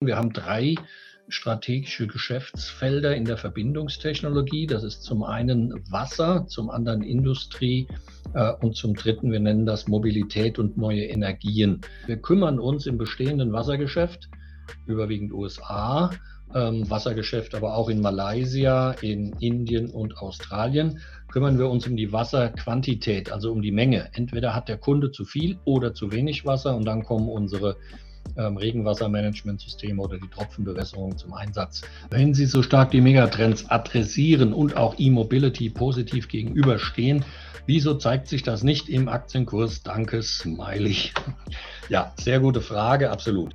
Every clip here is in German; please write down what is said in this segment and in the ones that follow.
Wir haben drei strategische Geschäftsfelder in der Verbindungstechnologie. Das ist zum einen Wasser, zum anderen Industrie äh, und zum dritten, wir nennen das Mobilität und neue Energien. Wir kümmern uns im bestehenden Wassergeschäft, überwiegend USA, ähm, Wassergeschäft aber auch in Malaysia, in Indien und Australien, kümmern wir uns um die Wasserquantität, also um die Menge. Entweder hat der Kunde zu viel oder zu wenig Wasser und dann kommen unsere ähm, Regenwassermanagementsysteme oder die Tropfenbewässerung zum Einsatz. Wenn Sie so stark die Megatrends adressieren und auch E-Mobility positiv gegenüberstehen, wieso zeigt sich das nicht im Aktienkurs? Danke, Smiley. Ja, sehr gute Frage, absolut.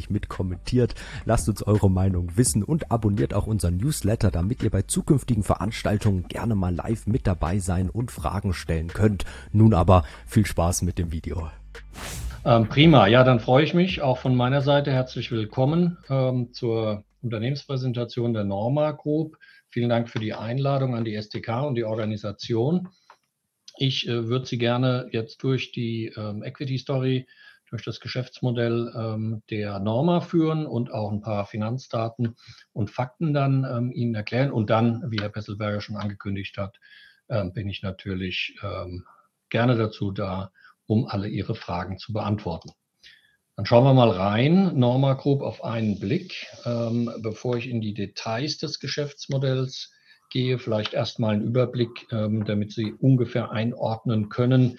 fleißig mit kommentiert. Lasst uns eure Meinung wissen und abonniert auch unseren Newsletter, damit ihr bei zukünftigen Veranstaltungen gerne mal live mit dabei sein und Fragen stellen könnt. Nun aber viel Spaß mit dem Video. Ähm, prima, ja, dann freue ich mich auch von meiner Seite. Herzlich willkommen ähm, zur Unternehmenspräsentation der Norma Group. Vielen Dank für die Einladung an die STK und die Organisation. Ich äh, würde Sie gerne jetzt durch die ähm, Equity Story durch das Geschäftsmodell ähm, der Norma führen und auch ein paar Finanzdaten und Fakten dann ähm, Ihnen erklären. Und dann, wie Herr Pesselberger schon angekündigt hat, ähm, bin ich natürlich ähm, gerne dazu da, um alle Ihre Fragen zu beantworten. Dann schauen wir mal rein, Norma Group auf einen Blick. Ähm, bevor ich in die Details des Geschäftsmodells gehe, vielleicht erstmal einen Überblick, ähm, damit Sie ungefähr einordnen können,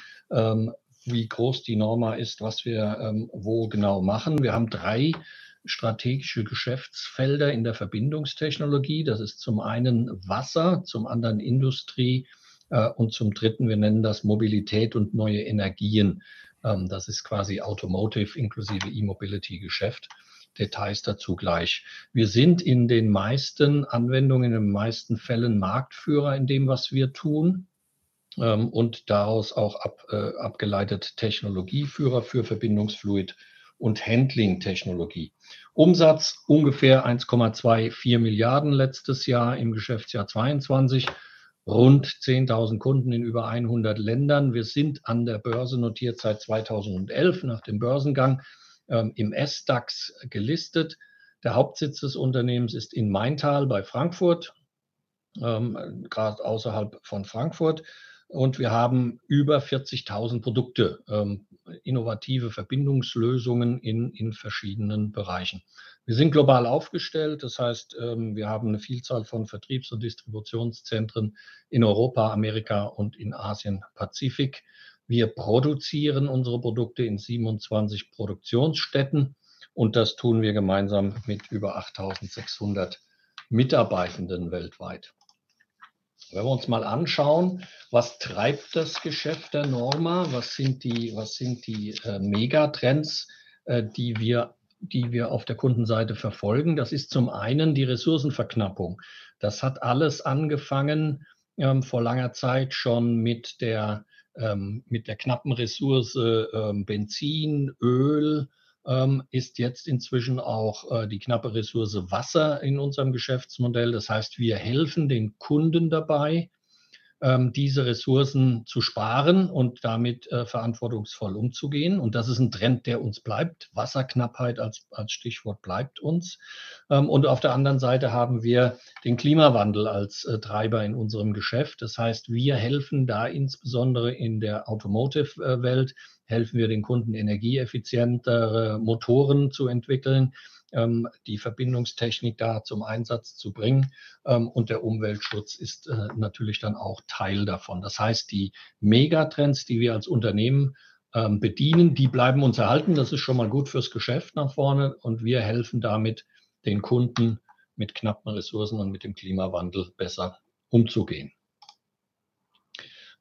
wie groß die Norma ist, was wir ähm, wo genau machen. Wir haben drei strategische Geschäftsfelder in der Verbindungstechnologie. Das ist zum einen Wasser, zum anderen Industrie äh, und zum dritten, wir nennen das Mobilität und neue Energien. Ähm, das ist quasi Automotive inklusive E-Mobility-Geschäft. Details dazu gleich. Wir sind in den meisten Anwendungen, in den meisten Fällen Marktführer in dem, was wir tun ähm, und daraus auch ab, äh, abgeleitet Technologieführer für Verbindungsfluid und Handling-Technologie. Umsatz ungefähr 1,24 Milliarden letztes Jahr im Geschäftsjahr 22, rund 10.000 Kunden in über 100 Ländern. Wir sind an der Börse notiert seit 2011 nach dem Börsengang ähm, im S-DAX gelistet. Der Hauptsitz des Unternehmens ist in Maintal bei Frankfurt, ähm, gerade außerhalb von Frankfurt. Und wir haben über 40.000 Produkte, ähm, innovative Verbindungslösungen in, in verschiedenen Bereichen. Wir sind global aufgestellt, das heißt, ähm, wir haben eine Vielzahl von Vertriebs- und Distributionszentren in Europa, Amerika und in Asien-Pazifik. Wir produzieren unsere Produkte in 27 Produktionsstätten und das tun wir gemeinsam mit über 8600 Mitarbeitenden weltweit. Wenn wir uns mal anschauen, was treibt das Geschäft der Norma, was sind die, was sind die äh, Megatrends, äh, die, wir, die wir auf der Kundenseite verfolgen, das ist zum einen die Ressourcenverknappung. Das hat alles angefangen ähm, vor langer Zeit schon mit der, ähm, mit der knappen Ressource ähm, Benzin, Öl, ähm, ist jetzt inzwischen auch äh, die knappe Ressource Wasser in unserem Geschäftsmodell. Das heißt, wir helfen den Kunden dabei, ähm, diese Ressourcen zu sparen und damit äh, verantwortungsvoll umzugehen. Und das ist ein Trend, der uns bleibt. Wasserknappheit als, als Stichwort bleibt uns. Ähm, und auf der anderen Seite haben wir den Klimawandel als äh, Treiber in unserem Geschäft. Das heißt, wir helfen da insbesondere in der Automotive-Welt, helfen wir den Kunden energieeffizientere Motoren zu entwickeln ähm, die Verbindungstechnik da zum Einsatz zu bringen. Ähm, und der Umweltschutz ist äh, natürlich dann auch Teil davon. Das heißt, die Megatrends, die wir als Unternehmen ähm, bedienen, die bleiben uns erhalten. Das ist schon mal gut fürs Geschäft nach vorne und wir helfen damit den Kunden mit knappen Ressourcen und mit dem Klimawandel besser umzugehen.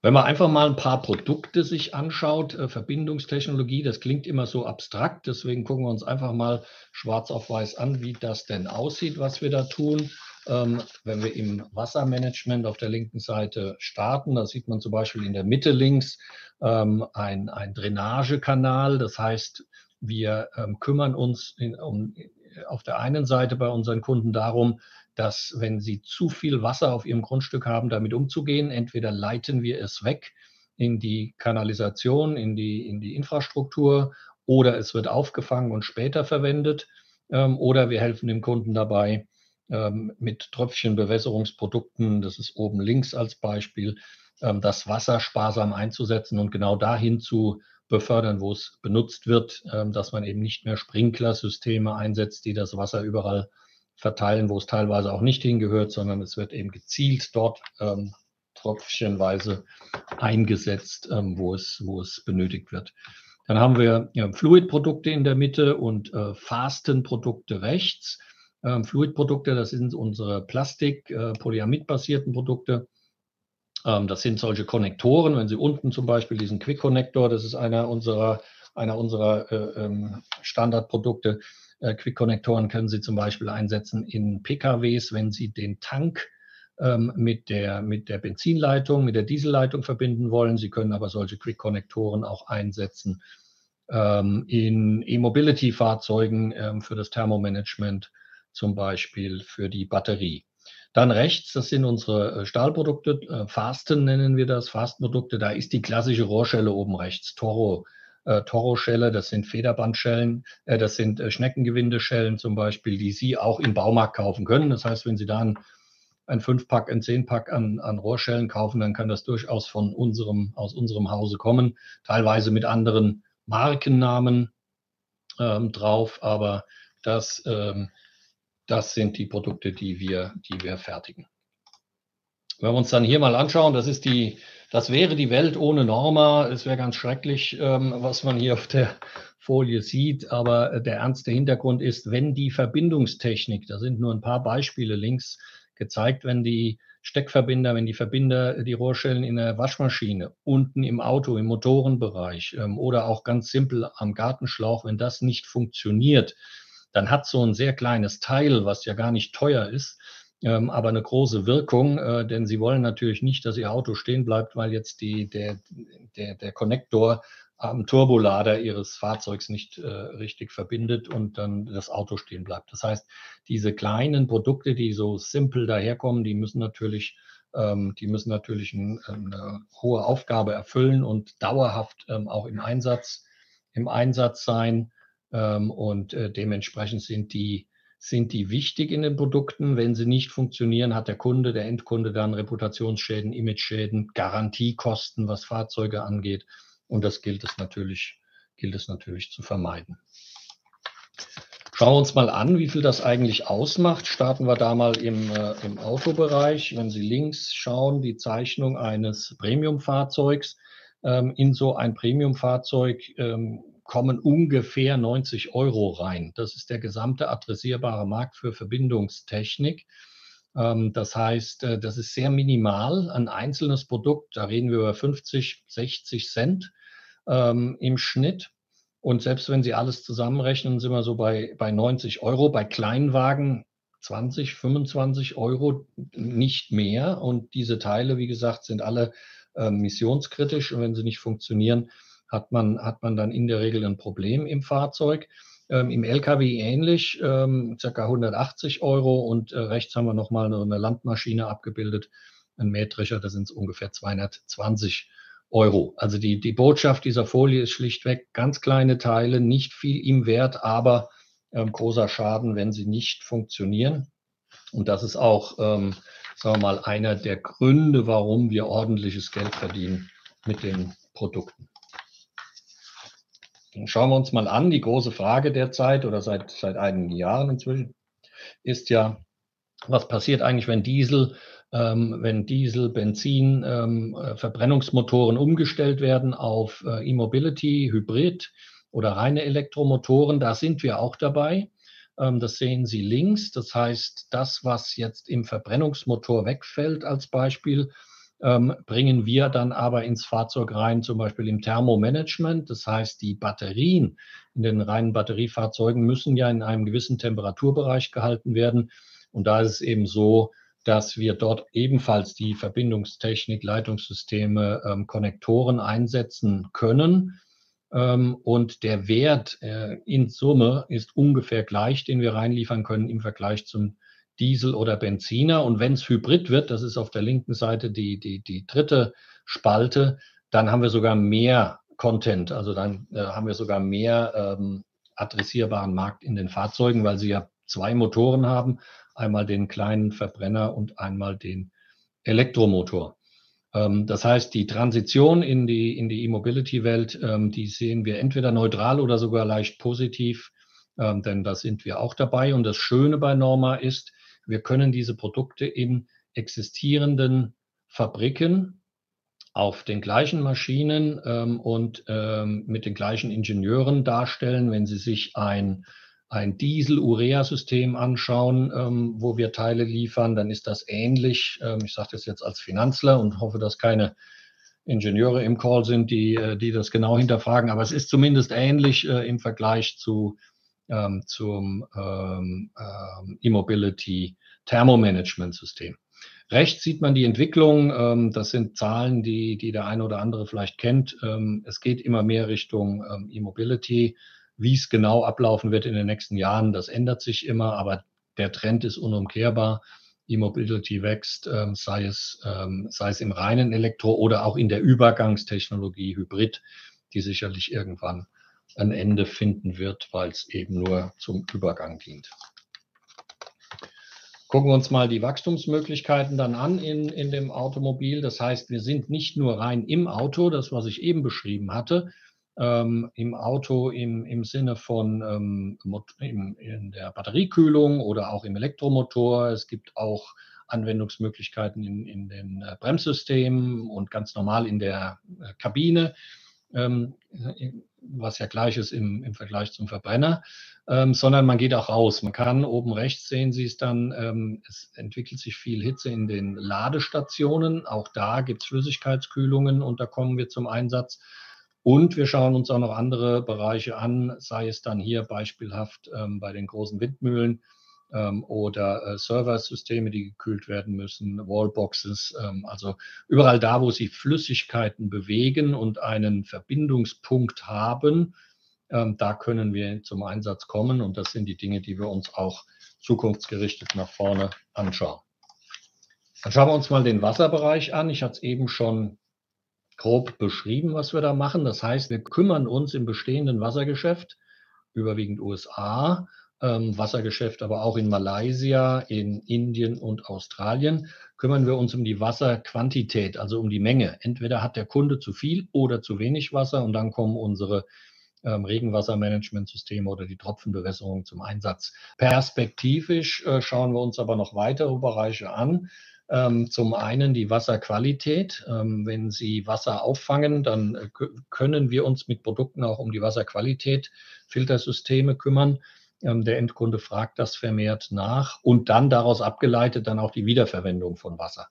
Wenn man einfach mal ein paar Produkte sich anschaut, äh, Verbindungstechnologie, das klingt immer so abstrakt, deswegen gucken wir uns einfach mal schwarz auf weiß an, wie das denn aussieht, was wir da tun. Ähm, wenn wir im Wassermanagement auf der linken Seite starten, da sieht man zum Beispiel in der Mitte links ähm, ein, ein Drainagekanal. Das heißt, wir ähm, kümmern uns in, um, auf der einen Seite bei unseren Kunden darum, dass wenn sie zu viel Wasser auf ihrem Grundstück haben, damit umzugehen, entweder leiten wir es weg in die Kanalisation, in die, in die Infrastruktur oder es wird aufgefangen und später verwendet ähm, oder wir helfen dem Kunden dabei ähm, mit Tröpfchenbewässerungsprodukten, das ist oben links als Beispiel, ähm, das Wasser sparsam einzusetzen und genau dahin zu befördern, wo es benutzt wird, ähm, dass man eben nicht mehr Sprinklersysteme einsetzt, die das Wasser überall verteilen, wo es teilweise auch nicht hingehört, sondern es wird eben gezielt dort ähm, tröpfchenweise eingesetzt, ähm, wo, es, wo es benötigt wird. Dann haben wir ja, Fluidprodukte in der Mitte und äh, Fastenprodukte rechts. Ähm, Fluidprodukte, das sind unsere Plastik, äh, Polyamid-basierten Produkte. Ähm, das sind solche Konnektoren. Wenn Sie unten zum Beispiel diesen Quick Connector, das ist einer unserer, einer unserer äh, ähm, Standardprodukte, Quick-Konnektoren können Sie zum Beispiel einsetzen in PKWs, wenn Sie den Tank ähm, mit, der, mit der Benzinleitung, mit der Dieselleitung verbinden wollen. Sie können aber solche Quick-Konnektoren auch einsetzen ähm, in E-Mobility-Fahrzeugen ähm, für das Thermomanagement, zum Beispiel für die Batterie. Dann rechts, das sind unsere äh, Stahlprodukte, äh, Fasten nennen wir das, Fastprodukte. Da ist die klassische Rohrschelle oben rechts, Toro äh, Toro-Schelle, das sind Federbandschellen, äh, das sind äh, Schneckengewindeschellen zum Beispiel, die Sie auch im Baumarkt kaufen können. Das heißt, wenn Sie da ein, ein Fünfpack, ein Zehnpack an, an Rohrschellen kaufen, dann kann das durchaus von unserem, aus unserem Hause kommen, teilweise mit anderen Markennamen ähm, drauf, aber das, ähm, das sind die Produkte, die wir, die wir fertigen. Wenn wir uns dann hier mal anschauen, das ist die das wäre die Welt ohne Norma. Es wäre ganz schrecklich, ähm, was man hier auf der Folie sieht. Aber äh, der ernste Hintergrund ist, wenn die Verbindungstechnik, da sind nur ein paar Beispiele links gezeigt, wenn die Steckverbinder, wenn die Verbinder, die Rohrschellen in der Waschmaschine, unten im Auto, im Motorenbereich ähm, oder auch ganz simpel am Gartenschlauch, wenn das nicht funktioniert, dann hat so ein sehr kleines Teil, was ja gar nicht teuer ist, ähm, aber eine große Wirkung, äh, denn sie wollen natürlich nicht, dass ihr Auto stehen bleibt, weil jetzt die, der, der, der Konnektor am Turbolader ihres Fahrzeugs nicht äh, richtig verbindet und dann das Auto stehen bleibt. Das heißt, diese kleinen Produkte, die so simpel daherkommen, die müssen natürlich, ähm, die müssen natürlich ein, eine hohe Aufgabe erfüllen und dauerhaft ähm, auch im Einsatz, im Einsatz sein. Ähm, und äh, dementsprechend sind die sind die wichtig in den Produkten? Wenn sie nicht funktionieren, hat der Kunde, der Endkunde dann Reputationsschäden, Imageschäden, Garantiekosten, was Fahrzeuge angeht. Und das gilt es natürlich, gilt es natürlich zu vermeiden. Schauen wir uns mal an, wie viel das eigentlich ausmacht. Starten wir da mal im, äh, im Autobereich. Wenn Sie links schauen, die Zeichnung eines Premiumfahrzeugs. Ähm, in so ein Premiumfahrzeug ähm, kommen ungefähr 90 Euro rein. Das ist der gesamte adressierbare Markt für Verbindungstechnik. Ähm, das heißt, äh, das ist sehr minimal. Ein einzelnes Produkt, da reden wir über 50, 60 Cent ähm, im Schnitt. Und selbst wenn Sie alles zusammenrechnen, sind wir so bei, bei 90 Euro. Bei Kleinwagen 20, 25 Euro, nicht mehr. Und diese Teile, wie gesagt, sind alle äh, missionskritisch. Und wenn sie nicht funktionieren, hat man, hat man dann in der Regel ein Problem im Fahrzeug. Ähm, Im Lkw ähnlich, ähm, ca. 180 Euro und äh, rechts haben wir nochmal eine, eine Landmaschine abgebildet, ein Mähdrescher, da sind es ungefähr 220 Euro. Also die, die Botschaft dieser Folie ist schlichtweg ganz kleine Teile, nicht viel im Wert, aber ähm, großer Schaden, wenn sie nicht funktionieren. Und das ist auch, ähm, sagen wir mal, einer der Gründe, warum wir ordentliches Geld verdienen mit den Produkten. Schauen wir uns mal an. Die große Frage derzeit oder seit, seit einigen Jahren inzwischen ist ja, was passiert eigentlich, wenn Diesel, ähm, wenn Diesel, Benzin, ähm, äh, Verbrennungsmotoren umgestellt werden auf äh, E-Mobility, Hybrid oder reine Elektromotoren? Da sind wir auch dabei. Ähm, das sehen Sie links. Das heißt, das, was jetzt im Verbrennungsmotor wegfällt als Beispiel, ähm, bringen wir dann aber ins Fahrzeug rein, zum Beispiel im Thermomanagement. Das heißt, die Batterien in den reinen Batteriefahrzeugen müssen ja in einem gewissen Temperaturbereich gehalten werden. Und da ist es eben so, dass wir dort ebenfalls die Verbindungstechnik, Leitungssysteme, ähm, Konnektoren einsetzen können. Ähm, und der Wert äh, in Summe ist ungefähr gleich, den wir reinliefern können im Vergleich zum Diesel oder Benziner. Und wenn es Hybrid wird, das ist auf der linken Seite die, die, die dritte Spalte, dann haben wir sogar mehr Content, also dann äh, haben wir sogar mehr ähm, adressierbaren Markt in den Fahrzeugen, weil sie ja zwei Motoren haben, einmal den kleinen Verbrenner und einmal den Elektromotor. Ähm, das heißt, die Transition in die in die E-Mobility-Welt, ähm, die sehen wir entweder neutral oder sogar leicht positiv, ähm, denn da sind wir auch dabei. Und das Schöne bei Norma ist, wir können diese Produkte in existierenden Fabriken auf den gleichen Maschinen ähm, und ähm, mit den gleichen Ingenieuren darstellen. Wenn Sie sich ein, ein Diesel-Urea-System anschauen, ähm, wo wir Teile liefern, dann ist das ähnlich. Ähm, ich sage das jetzt als Finanzler und hoffe, dass keine Ingenieure im Call sind, die, äh, die das genau hinterfragen. Aber es ist zumindest ähnlich äh, im Vergleich zu ähm, zum ähm, ähm, E-Mobility Thermomanagement System. Rechts sieht man die Entwicklung. Ähm, das sind Zahlen, die, die der eine oder andere vielleicht kennt. Ähm, es geht immer mehr Richtung ähm, E-Mobility. Wie es genau ablaufen wird in den nächsten Jahren, das ändert sich immer, aber der Trend ist unumkehrbar. E-Mobility wächst, ähm, sei, es, ähm, sei es im reinen Elektro oder auch in der Übergangstechnologie Hybrid, die sicherlich irgendwann ein Ende finden wird, weil es eben nur zum Übergang dient. Gucken wir uns mal die Wachstumsmöglichkeiten dann an in, in dem Automobil. Das heißt, wir sind nicht nur rein im Auto, das, was ich eben beschrieben hatte, ähm, im Auto im, im Sinne von ähm, im, in der Batteriekühlung oder auch im Elektromotor. Es gibt auch Anwendungsmöglichkeiten in, in den äh, Bremssystemen und ganz normal in der äh, Kabine ähm, was ja gleich ist im, im Vergleich zum Verbrenner, ähm, sondern man geht auch raus. Man kann oben rechts sehen Sie es dann, ähm, es entwickelt sich viel Hitze in den Ladestationen. Auch da gibt es Flüssigkeitskühlungen und da kommen wir zum Einsatz. Und wir schauen uns auch noch andere Bereiche an, sei es dann hier beispielhaft ähm, bei den großen Windmühlen ähm, oder äh, Serversysteme, die gekühlt werden müssen, Wallboxes, ähm, also überall da, wo sie Flüssigkeiten bewegen und einen Verbindungspunkt haben, ähm, da können wir zum Einsatz kommen und das sind die Dinge, die wir uns auch zukunftsgerichtet nach vorne anschauen. Dann schauen wir uns mal den Wasserbereich an. Ich hatte es eben schon grob beschrieben, was wir da machen. Das heißt, wir kümmern uns im bestehenden Wassergeschäft, überwiegend USA, ähm, Wassergeschäft, aber auch in Malaysia, in Indien und Australien, kümmern wir uns um die Wasserquantität, also um die Menge. Entweder hat der Kunde zu viel oder zu wenig Wasser und dann kommen unsere ähm, Regenwassermanagementsysteme oder die Tropfenbewässerung zum Einsatz. Perspektivisch äh, schauen wir uns aber noch weitere Bereiche an. Ähm, zum einen die Wasserqualität. Ähm, wenn Sie Wasser auffangen, dann äh, können wir uns mit Produkten auch um die Wasserqualität, Filtersysteme kümmern. Ähm, der Endkunde fragt das vermehrt nach und dann daraus abgeleitet dann auch die Wiederverwendung von Wasser.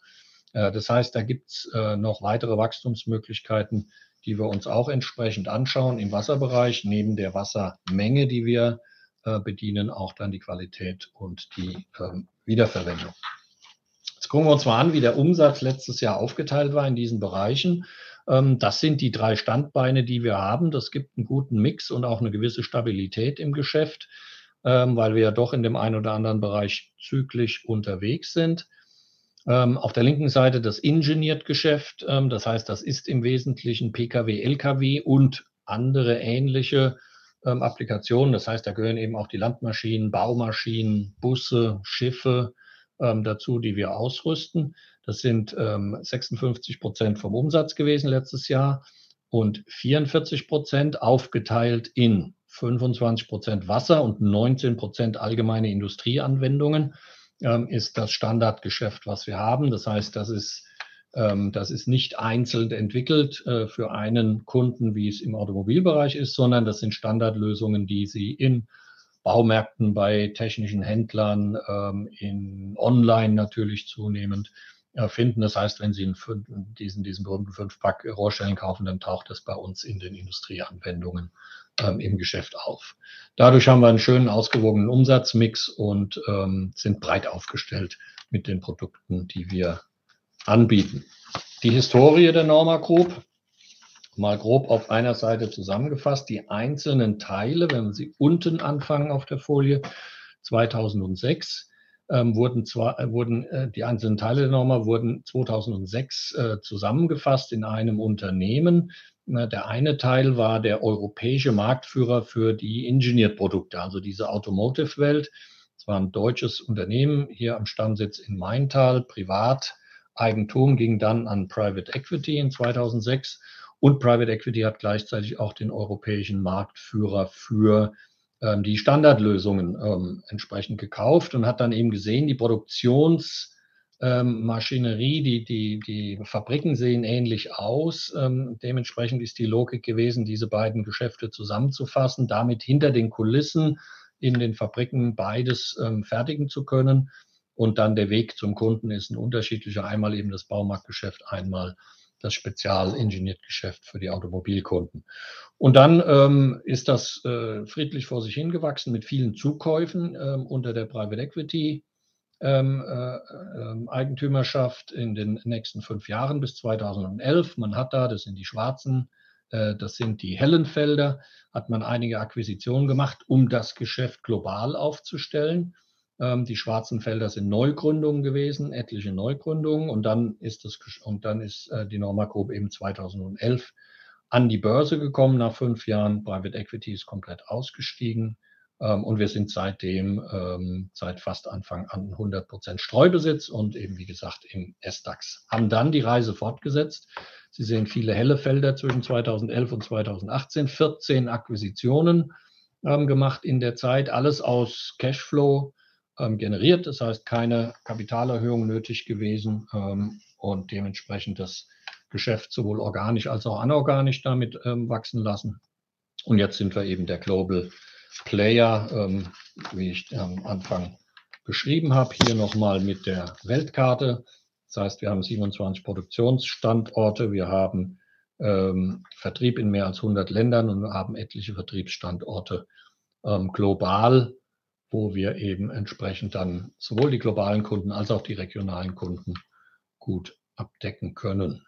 Äh, das heißt, da gibt es äh, noch weitere Wachstumsmöglichkeiten, die wir uns auch entsprechend anschauen im Wasserbereich, neben der Wassermenge, die wir äh, bedienen, auch dann die Qualität und die ähm, Wiederverwendung. Jetzt gucken wir uns mal an, wie der Umsatz letztes Jahr aufgeteilt war in diesen Bereichen. Ähm, das sind die drei Standbeine, die wir haben. Das gibt einen guten Mix und auch eine gewisse Stabilität im Geschäft ähm, weil wir ja doch in dem einen oder anderen Bereich zyklisch unterwegs sind. Ähm, auf der linken Seite das Engineered-Geschäft, ähm, das heißt, das ist im Wesentlichen Pkw, Lkw und andere ähnliche ähm, Applikationen. Das heißt, da gehören eben auch die Landmaschinen, Baumaschinen, Busse, Schiffe ähm, dazu, die wir ausrüsten. Das sind 56 ähm, Prozent vom Umsatz gewesen letztes Jahr und 44 Prozent aufgeteilt in 25 Prozent Wasser und 19 Prozent allgemeine Industrieanwendungen ähm, ist das Standardgeschäft, was wir haben. Das heißt, das ist, ähm, das ist nicht einzeln entwickelt äh, für einen Kunden, wie es im Automobilbereich ist, sondern das sind Standardlösungen, die Sie in Baumärkten, bei technischen Händlern, ähm, in Online natürlich zunehmend finden. Das heißt, wenn Sie diesen, diesen berühmten Fünfpack Rohrstellen kaufen, dann taucht das bei uns in den Industrieanwendungen ähm, im Geschäft auf. Dadurch haben wir einen schönen ausgewogenen Umsatzmix und ähm, sind breit aufgestellt mit den Produkten, die wir anbieten. Die Historie der Norma Group, mal grob auf einer Seite zusammengefasst, die einzelnen Teile, wenn Sie unten anfangen auf der Folie, 2006 ähm, wurden, zwar, äh, wurden äh, die einzelnen Teile der Norma wurden 2006 äh, zusammengefasst in einem Unternehmen. Der eine Teil war der europäische Marktführer für die Engineered-Produkte, also diese Automotive-Welt. Es war ein deutsches Unternehmen hier am Stammsitz in Maintal, Privateigentum, ging dann an Private Equity in 2006 und Private Equity hat gleichzeitig auch den europäischen Marktführer für ähm, die Standardlösungen ähm, entsprechend gekauft und hat dann eben gesehen, die Produktionsmaschinerie, ähm, die, die, die Fabriken sehen ähnlich aus. Ähm, dementsprechend ist die Logik gewesen, diese beiden Geschäfte zusammenzufassen, damit hinter den Kulissen in den Fabriken beides ähm, fertigen zu können. Und dann der Weg zum Kunden ist ein unterschiedlicher. Einmal eben das Baumarktgeschäft, einmal das Spezialingeniert-Geschäft für die Automobilkunden. Und dann ähm, ist das äh, friedlich vor sich hingewachsen mit vielen Zukäufen ähm, unter der Private Equity ähm, äh, äh, Eigentümerschaft in den nächsten fünf Jahren bis 2011. Man hat da, das sind die schwarzen, äh, das sind die hellen Felder, hat man einige Akquisitionen gemacht, um das Geschäft global aufzustellen. Ähm, die schwarzen Felder sind Neugründungen gewesen, etliche Neugründungen. Und dann ist, das, und dann ist äh, die Norma Group eben 2011 an die Börse gekommen. Nach fünf Jahren Private Equity ist komplett ausgestiegen. Ähm, und wir sind seitdem, ähm, seit fast Anfang an 100 Prozent Streubesitz und eben, wie gesagt, im S-DAX. Haben dann die Reise fortgesetzt. Sie sehen viele helle Felder zwischen 2011 und 2018, 14 Akquisitionen gemacht in der Zeit, alles aus Cashflow ähm, generiert. Das heißt, keine Kapitalerhöhung nötig gewesen ähm, und dementsprechend das Geschäft sowohl organisch als auch anorganisch damit ähm, wachsen lassen. Und jetzt sind wir eben der Global Player, ähm, wie ich am Anfang beschrieben habe, hier nochmal mit der Weltkarte. Das heißt, wir haben 27 Produktionsstandorte, wir haben ähm, Vertrieb in mehr als 100 Ländern und wir haben etliche Vertriebsstandorte ähm, global wo wir eben entsprechend dann sowohl die globalen Kunden als auch die regionalen Kunden gut abdecken können.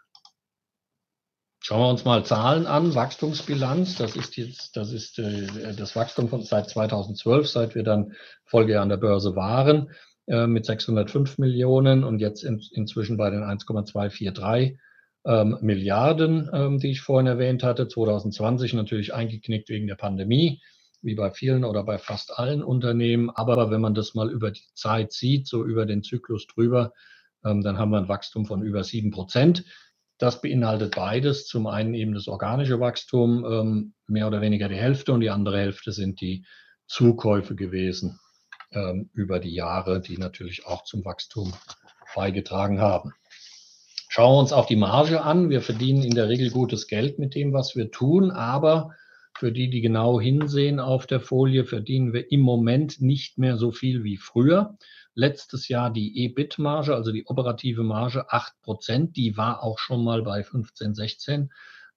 Schauen wir uns mal Zahlen an. Wachstumsbilanz, das ist jetzt, das ist äh, das Wachstum von seit 2012, seit wir dann Folgejahr an der Börse waren, äh, mit 605 Millionen und jetzt in, inzwischen bei den 1,243 ähm, Milliarden, ähm, die ich vorhin erwähnt hatte. 2020 natürlich eingeknickt wegen der Pandemie wie bei vielen oder bei fast allen Unternehmen. Aber wenn man das mal über die Zeit sieht, so über den Zyklus drüber, ähm, dann haben wir ein Wachstum von über sieben Prozent. Das beinhaltet beides. Zum einen eben das organische Wachstum, ähm, mehr oder weniger die Hälfte und die andere Hälfte sind die Zukäufe gewesen ähm, über die Jahre, die natürlich auch zum Wachstum beigetragen haben. Schauen wir uns auch die Marge an. Wir verdienen in der Regel gutes Geld mit dem, was wir tun, aber für die, die genau hinsehen auf der Folie, verdienen wir im Moment nicht mehr so viel wie früher. Letztes Jahr die EBIT-Marge, also die operative Marge, 8 Prozent. Die war auch schon mal bei 15, 16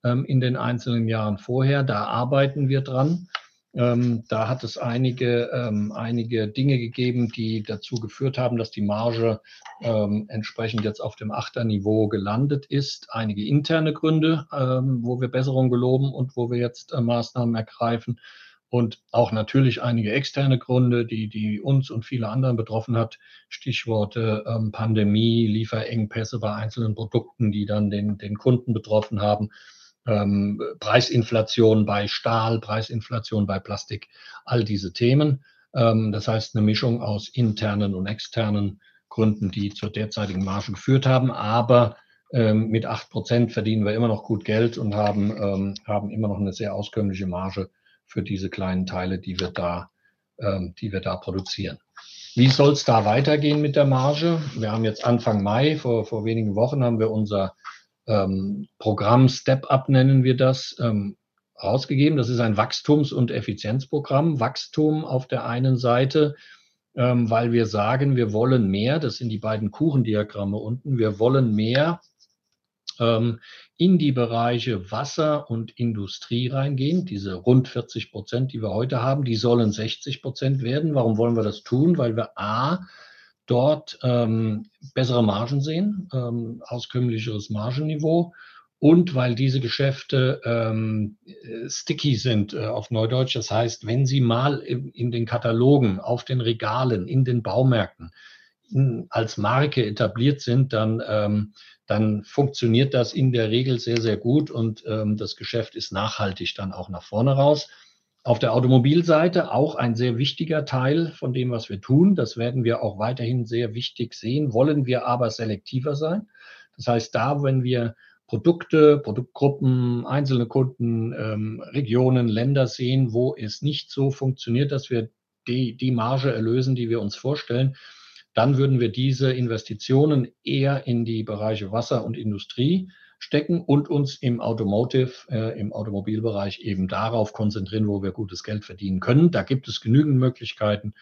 ähm, in den einzelnen Jahren vorher. Da arbeiten wir dran. Ähm, da hat es einige, ähm, einige Dinge gegeben, die dazu geführt haben, dass die Marge ähm, entsprechend jetzt auf dem Achterniveau gelandet ist. Einige interne Gründe, ähm, wo wir Besserung geloben und wo wir jetzt äh, Maßnahmen ergreifen. Und auch natürlich einige externe Gründe, die, die uns und viele anderen betroffen hat. Stichworte ähm, Pandemie, Lieferengpässe bei einzelnen Produkten, die dann den, den Kunden betroffen haben ähm, Preisinflation bei Stahl, Preisinflation bei Plastik, all diese Themen. Ähm, das heißt, eine Mischung aus internen und externen Gründen, die zur derzeitigen Marge geführt haben. Aber ähm, mit acht Prozent verdienen wir immer noch gut Geld und haben, ähm, haben immer noch eine sehr auskömmliche Marge für diese kleinen Teile, die wir da, ähm, die wir da produzieren. Wie soll es da weitergehen mit der Marge? Wir haben jetzt Anfang Mai, vor, vor wenigen Wochen haben wir unser ähm, Programm Step Up nennen wir das, ähm, rausgegeben. Das ist ein Wachstums- und Effizienzprogramm. Wachstum auf der einen Seite weil wir sagen, wir wollen mehr, das sind die beiden Kuchendiagramme unten, wir wollen mehr in die Bereiche Wasser und Industrie reingehen. Diese rund 40%, die wir heute haben, die sollen 60% werden. Warum wollen wir das tun? Weil wir A, dort bessere Margen sehen, auskömmlicheres Margenniveau und weil diese Geschäfte sticky sind auf Neudeutsch. Das heißt, wenn sie mal in den Katalogen, auf den Regalen, in den Baumärkten als Marke etabliert sind, dann funktioniert das in der Regel sehr, sehr gut und das Geschäft ist nachhaltig dann auch nach vorne raus. Auf der Automobilseite auch ein sehr wichtiger Teil von dem, was wir tun. Das werden wir auch weiterhin sehr wichtig sehen, wollen wir aber selektiver sein. Das heißt, da, wenn wir Produkte, Produktgruppen, einzelne Kunden, Regionen, Länder sehen, wo es nicht so funktioniert, dass wir die Marge erlösen, die wir uns vorstellen, dann würden wir diese Investitionen eher in die Bereiche Wasser und Industrie stecken und uns im Automotive, im Automobilbereich eben darauf konzentrieren, wo wir gutes Geld verdienen können. Da gibt es genügend Möglichkeiten.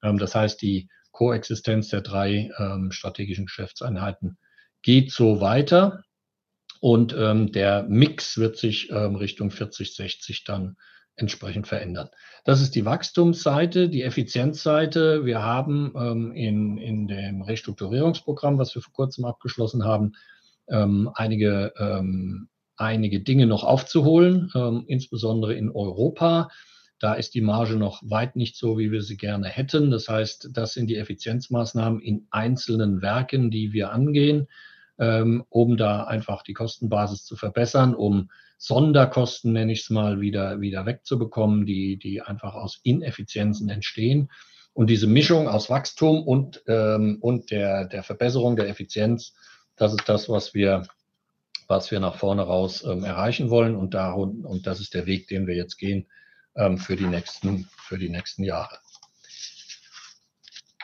Das heißt, die Koexistenz der drei strategischen Geschäftseinheiten geht so weiter und der Mix wird sich Richtung 40/60 dann entsprechend verändern. Das ist die Wachstumsseite. Die Effizienzseite: Wir haben in dem Restrukturierungsprogramm, was wir vor kurzem abgeschlossen haben, einige Dinge noch aufzuholen, insbesondere in Europa. Da ist die Marge noch weit nicht so, wie wir sie gerne hätten. Das heißt, das sind die Effizienzmaßnahmen in einzelnen Werken, die wir angehen, um da einfach die Kostenbasis zu verbessern, um Sonderkosten, nenne ich es mal, wieder wegzubekommen, die einfach aus Ineffizienzen entstehen. Und diese Mischung aus Wachstum und der Verbesserung der Effizienz, das ist das, was wir nach vorne raus erreichen wollen. Und das ist der Weg, den wir jetzt gehen für die nächsten Jahre.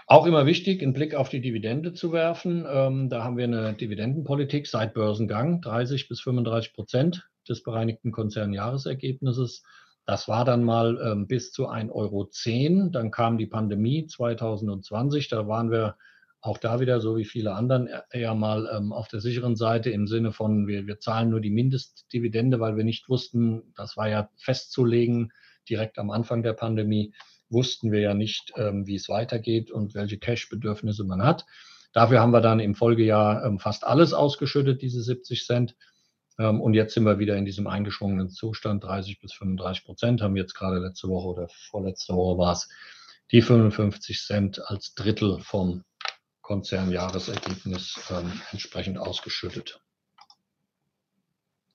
Auch immer wichtig, einen Blick auf die Dividende zu werfen. Da haben wir eine Dividendenpolitik seit Börsengang, 30% bis 35% des bereinigten Konzernjahresergebnisses. Das war dann mal bis zu 1,10 €. Dann kam die Pandemie 2020. Da waren wir auch da wieder, so wie viele anderen, eher mal auf der sicheren Seite im Sinne von, wir zahlen nur die Mindestdividende, weil wir nicht wussten, das war ja festzulegen direkt am Anfang der Pandemie, wussten wir ja nicht, wie es weitergeht und welche Cash-Bedürfnisse man hat. Dafür haben wir dann im Folgejahr fast alles ausgeschüttet, diese 70 Cent. Und jetzt sind wir wieder in diesem eingeschwungenen Zustand, 30% bis 35%. Haben jetzt gerade letzte Woche oder vorletzte Woche war es die 55 Cent als Drittel vom Konzernjahresergebnis entsprechend ausgeschüttet.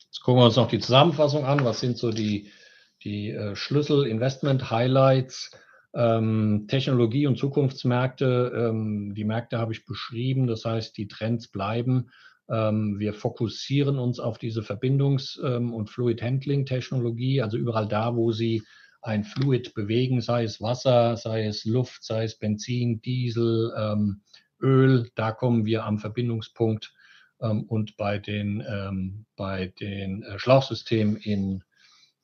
Jetzt gucken wir uns noch die Zusammenfassung an. Was sind so die Schlüssel-Investment-Highlights? Technologie und Zukunftsmärkte. Die Märkte habe ich beschrieben. Das heißt, die Trends bleiben. Wir fokussieren uns auf diese Verbindungs- und Fluid-Handling-Technologie. Also überall da, wo Sie ein Fluid bewegen, sei es Wasser, sei es Luft, sei es Benzin, Diesel, Öl, da kommen wir am Verbindungspunkt und bei den Schlauchsystemen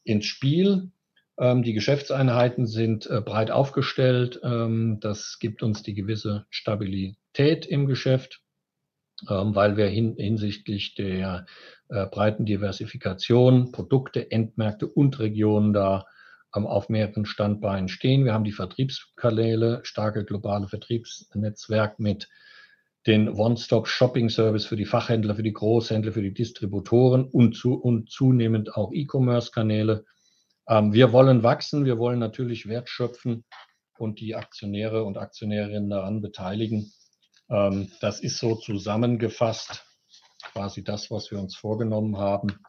ins Spiel. Die Geschäftseinheiten sind breit aufgestellt. Das gibt uns die gewisse Stabilität im Geschäft, weil wir hinsichtlich der breiten Diversifikation, Produkte, Endmärkte und Regionen da auf mehreren Standbeinen stehen. Wir haben die Vertriebskanäle, starke globale Vertriebsnetzwerk mit dem One-Stop-Shopping-Service für die Fachhändler, für die Großhändler, für die Distributoren und zunehmend auch E-Commerce-Kanäle. Wir wollen wachsen, wir wollen natürlich Wert schöpfen und die Aktionäre und Aktionärinnen daran beteiligen. Das ist so zusammengefasst quasi das, was wir uns vorgenommen haben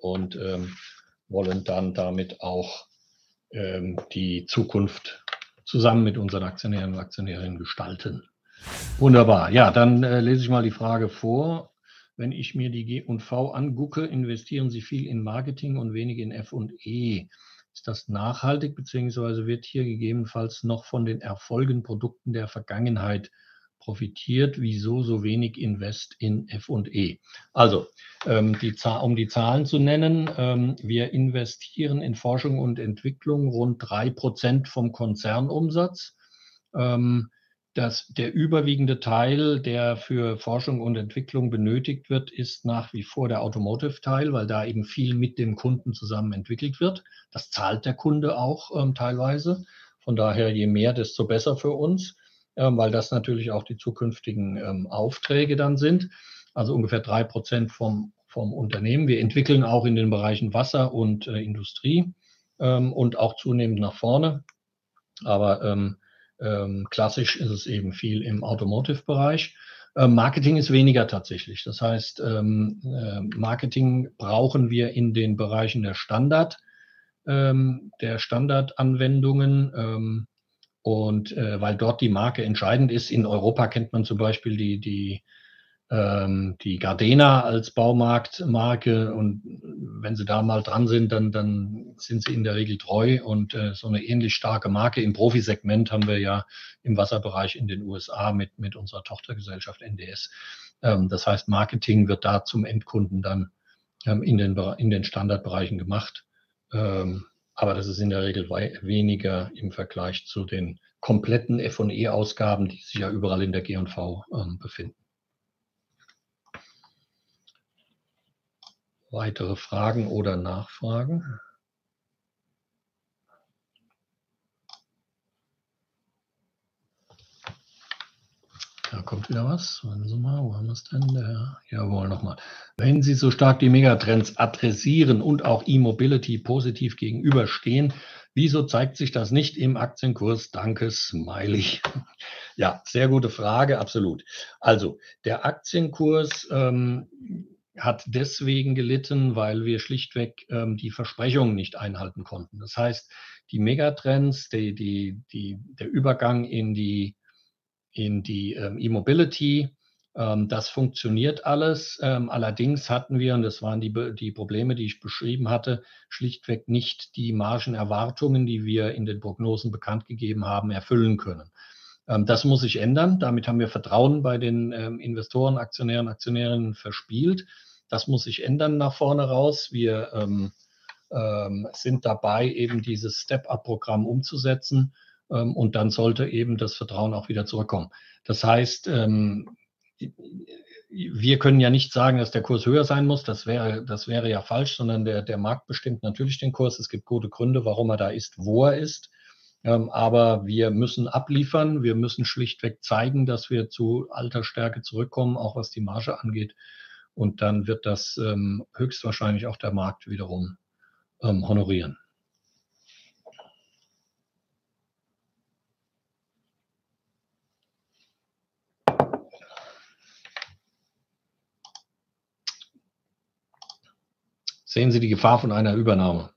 und wollen dann damit auch die Zukunft zusammen mit unseren Aktionären und Aktionärinnen gestalten. Wunderbar. Ja, dann lese ich mal die Frage vor. Wenn ich mir die G&V angucke, investieren Sie viel in Marketing und wenig in F&E. Ist das nachhaltig, beziehungsweise wird hier gegebenenfalls noch von den Erfolgsprodukten der Vergangenheit profitiert? Wieso so wenig Invest in F&E? Also, um die Zahlen zu nennen: Wir investieren in Forschung und Entwicklung rund 3% vom Konzernumsatz. Ähm, dass der überwiegende Teil, der für Forschung und Entwicklung benötigt wird, ist nach wie vor der Automotive-Teil, weil da eben viel mit dem Kunden zusammen entwickelt wird. Das zahlt der Kunde auch ähm, teilweise. Von daher, je mehr, desto besser für uns, ähm, weil das natürlich auch die zukünftigen ähm, Aufträge dann sind. Also ungefähr drei Prozent vom, vom Unternehmen. Wir entwickeln auch in den Bereichen Wasser und äh, Industrie ähm, und auch zunehmend nach vorne. Aber ähm, ähm, klassisch ist es eben viel im Automotive-Bereich. Ähm, Marketing ist weniger tatsächlich. Das heißt, ähm, äh, Marketing brauchen wir in den Bereichen der Standard, ähm, der Standardanwendungen. Und äh, weil dort die Marke entscheidend ist, in Europa kennt man zum Beispiel die, die ähm, die Gardena als Baumarktmarke und wenn sie da mal dran sind, dann, dann sind sie in der Regel treu und äh, so eine ähnlich starke Marke im Profisegment haben wir ja im Wasserbereich in den USA mit, mit unserer Tochtergesellschaft NDS. Ähm, das heißt, Marketing wird da zum Endkunden dann ähm, in, den, in den Standardbereichen gemacht. Ähm, aber das ist in der Regel weniger im Vergleich zu den kompletten F&E-Ausgaben, die sich ja überall in der G&V ähm, befinden. Weitere Fragen oder Nachfragen? Da kommt wieder was. Warten Sie mal, wo haben wir es denn? Der, jawohl, nochmal. Wenn Sie so stark die Megatrends adressieren und auch E-Mobility positiv gegenüberstehen, wieso zeigt sich das nicht im Aktienkurs? Danke, Smiley. Ja, sehr gute Frage, absolut. Also, der Aktienkurs ähm, hat deswegen gelitten, weil wir schlichtweg ähm, die Versprechungen nicht einhalten konnten. Das heißt, die Megatrends, die, die, die, der Übergang in die, in die ähm, E-Mobility, ähm, das funktioniert alles. Ähm, allerdings hatten wir, und das waren die, die Probleme, die ich beschrieben hatte, schlichtweg nicht die Margenerwartungen, die wir in den Prognosen bekannt gegeben haben, erfüllen können. Ähm, das muss sich ändern. Damit haben wir Vertrauen bei den ähm, Investoren, Aktionären, Aktionärinnen verspielt. Das muss sich ändern nach vorne raus. Wir ähm, sind dabei, eben dieses Step-up-Programm umzusetzen. Ähm, und dann sollte eben das Vertrauen auch wieder zurückkommen. Das heißt, ähm, wir können ja nicht sagen, dass der Kurs höher sein muss. Das wäre, das wäre ja falsch, sondern der, der Markt bestimmt natürlich den Kurs. Es gibt gute Gründe, warum er da ist, wo er ist. Ähm, aber wir müssen abliefern. Wir müssen schlichtweg zeigen, dass wir zu alter Stärke zurückkommen, auch was die Marge angeht. Und dann wird das höchstwahrscheinlich auch der Markt wiederum honorieren. Sehen Sie die Gefahr von einer Übernahme?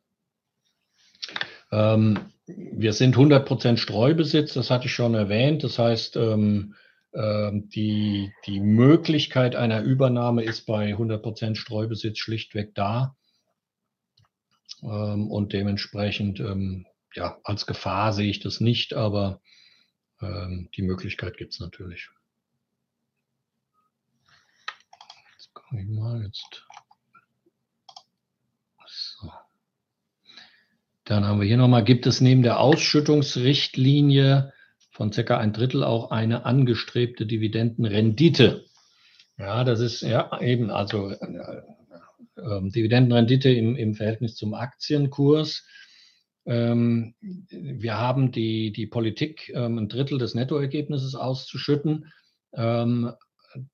Ähm, wir sind 100% Streubesitz, das hatte ich schon erwähnt. Das heißt, ähm, ähm, die, die Möglichkeit einer Übernahme ist bei 100% Streubesitz schlichtweg da. Ähm, und dementsprechend, ähm, ja, als Gefahr sehe ich das nicht, aber die Möglichkeit gibt es natürlich. Jetzt gucke ich mal, jetzt Dann haben wir hier nochmal, gibt es neben der Ausschüttungsrichtlinie von circa ein Drittel auch eine angestrebte Dividendenrendite? Ja, das ist ja eben, also äh, äh, Dividendenrendite im, im Verhältnis zum Aktienkurs. Ähm, wir haben die, die Politik, ähm, ein Drittel des Nettoergebnisses auszuschütten. Ähm,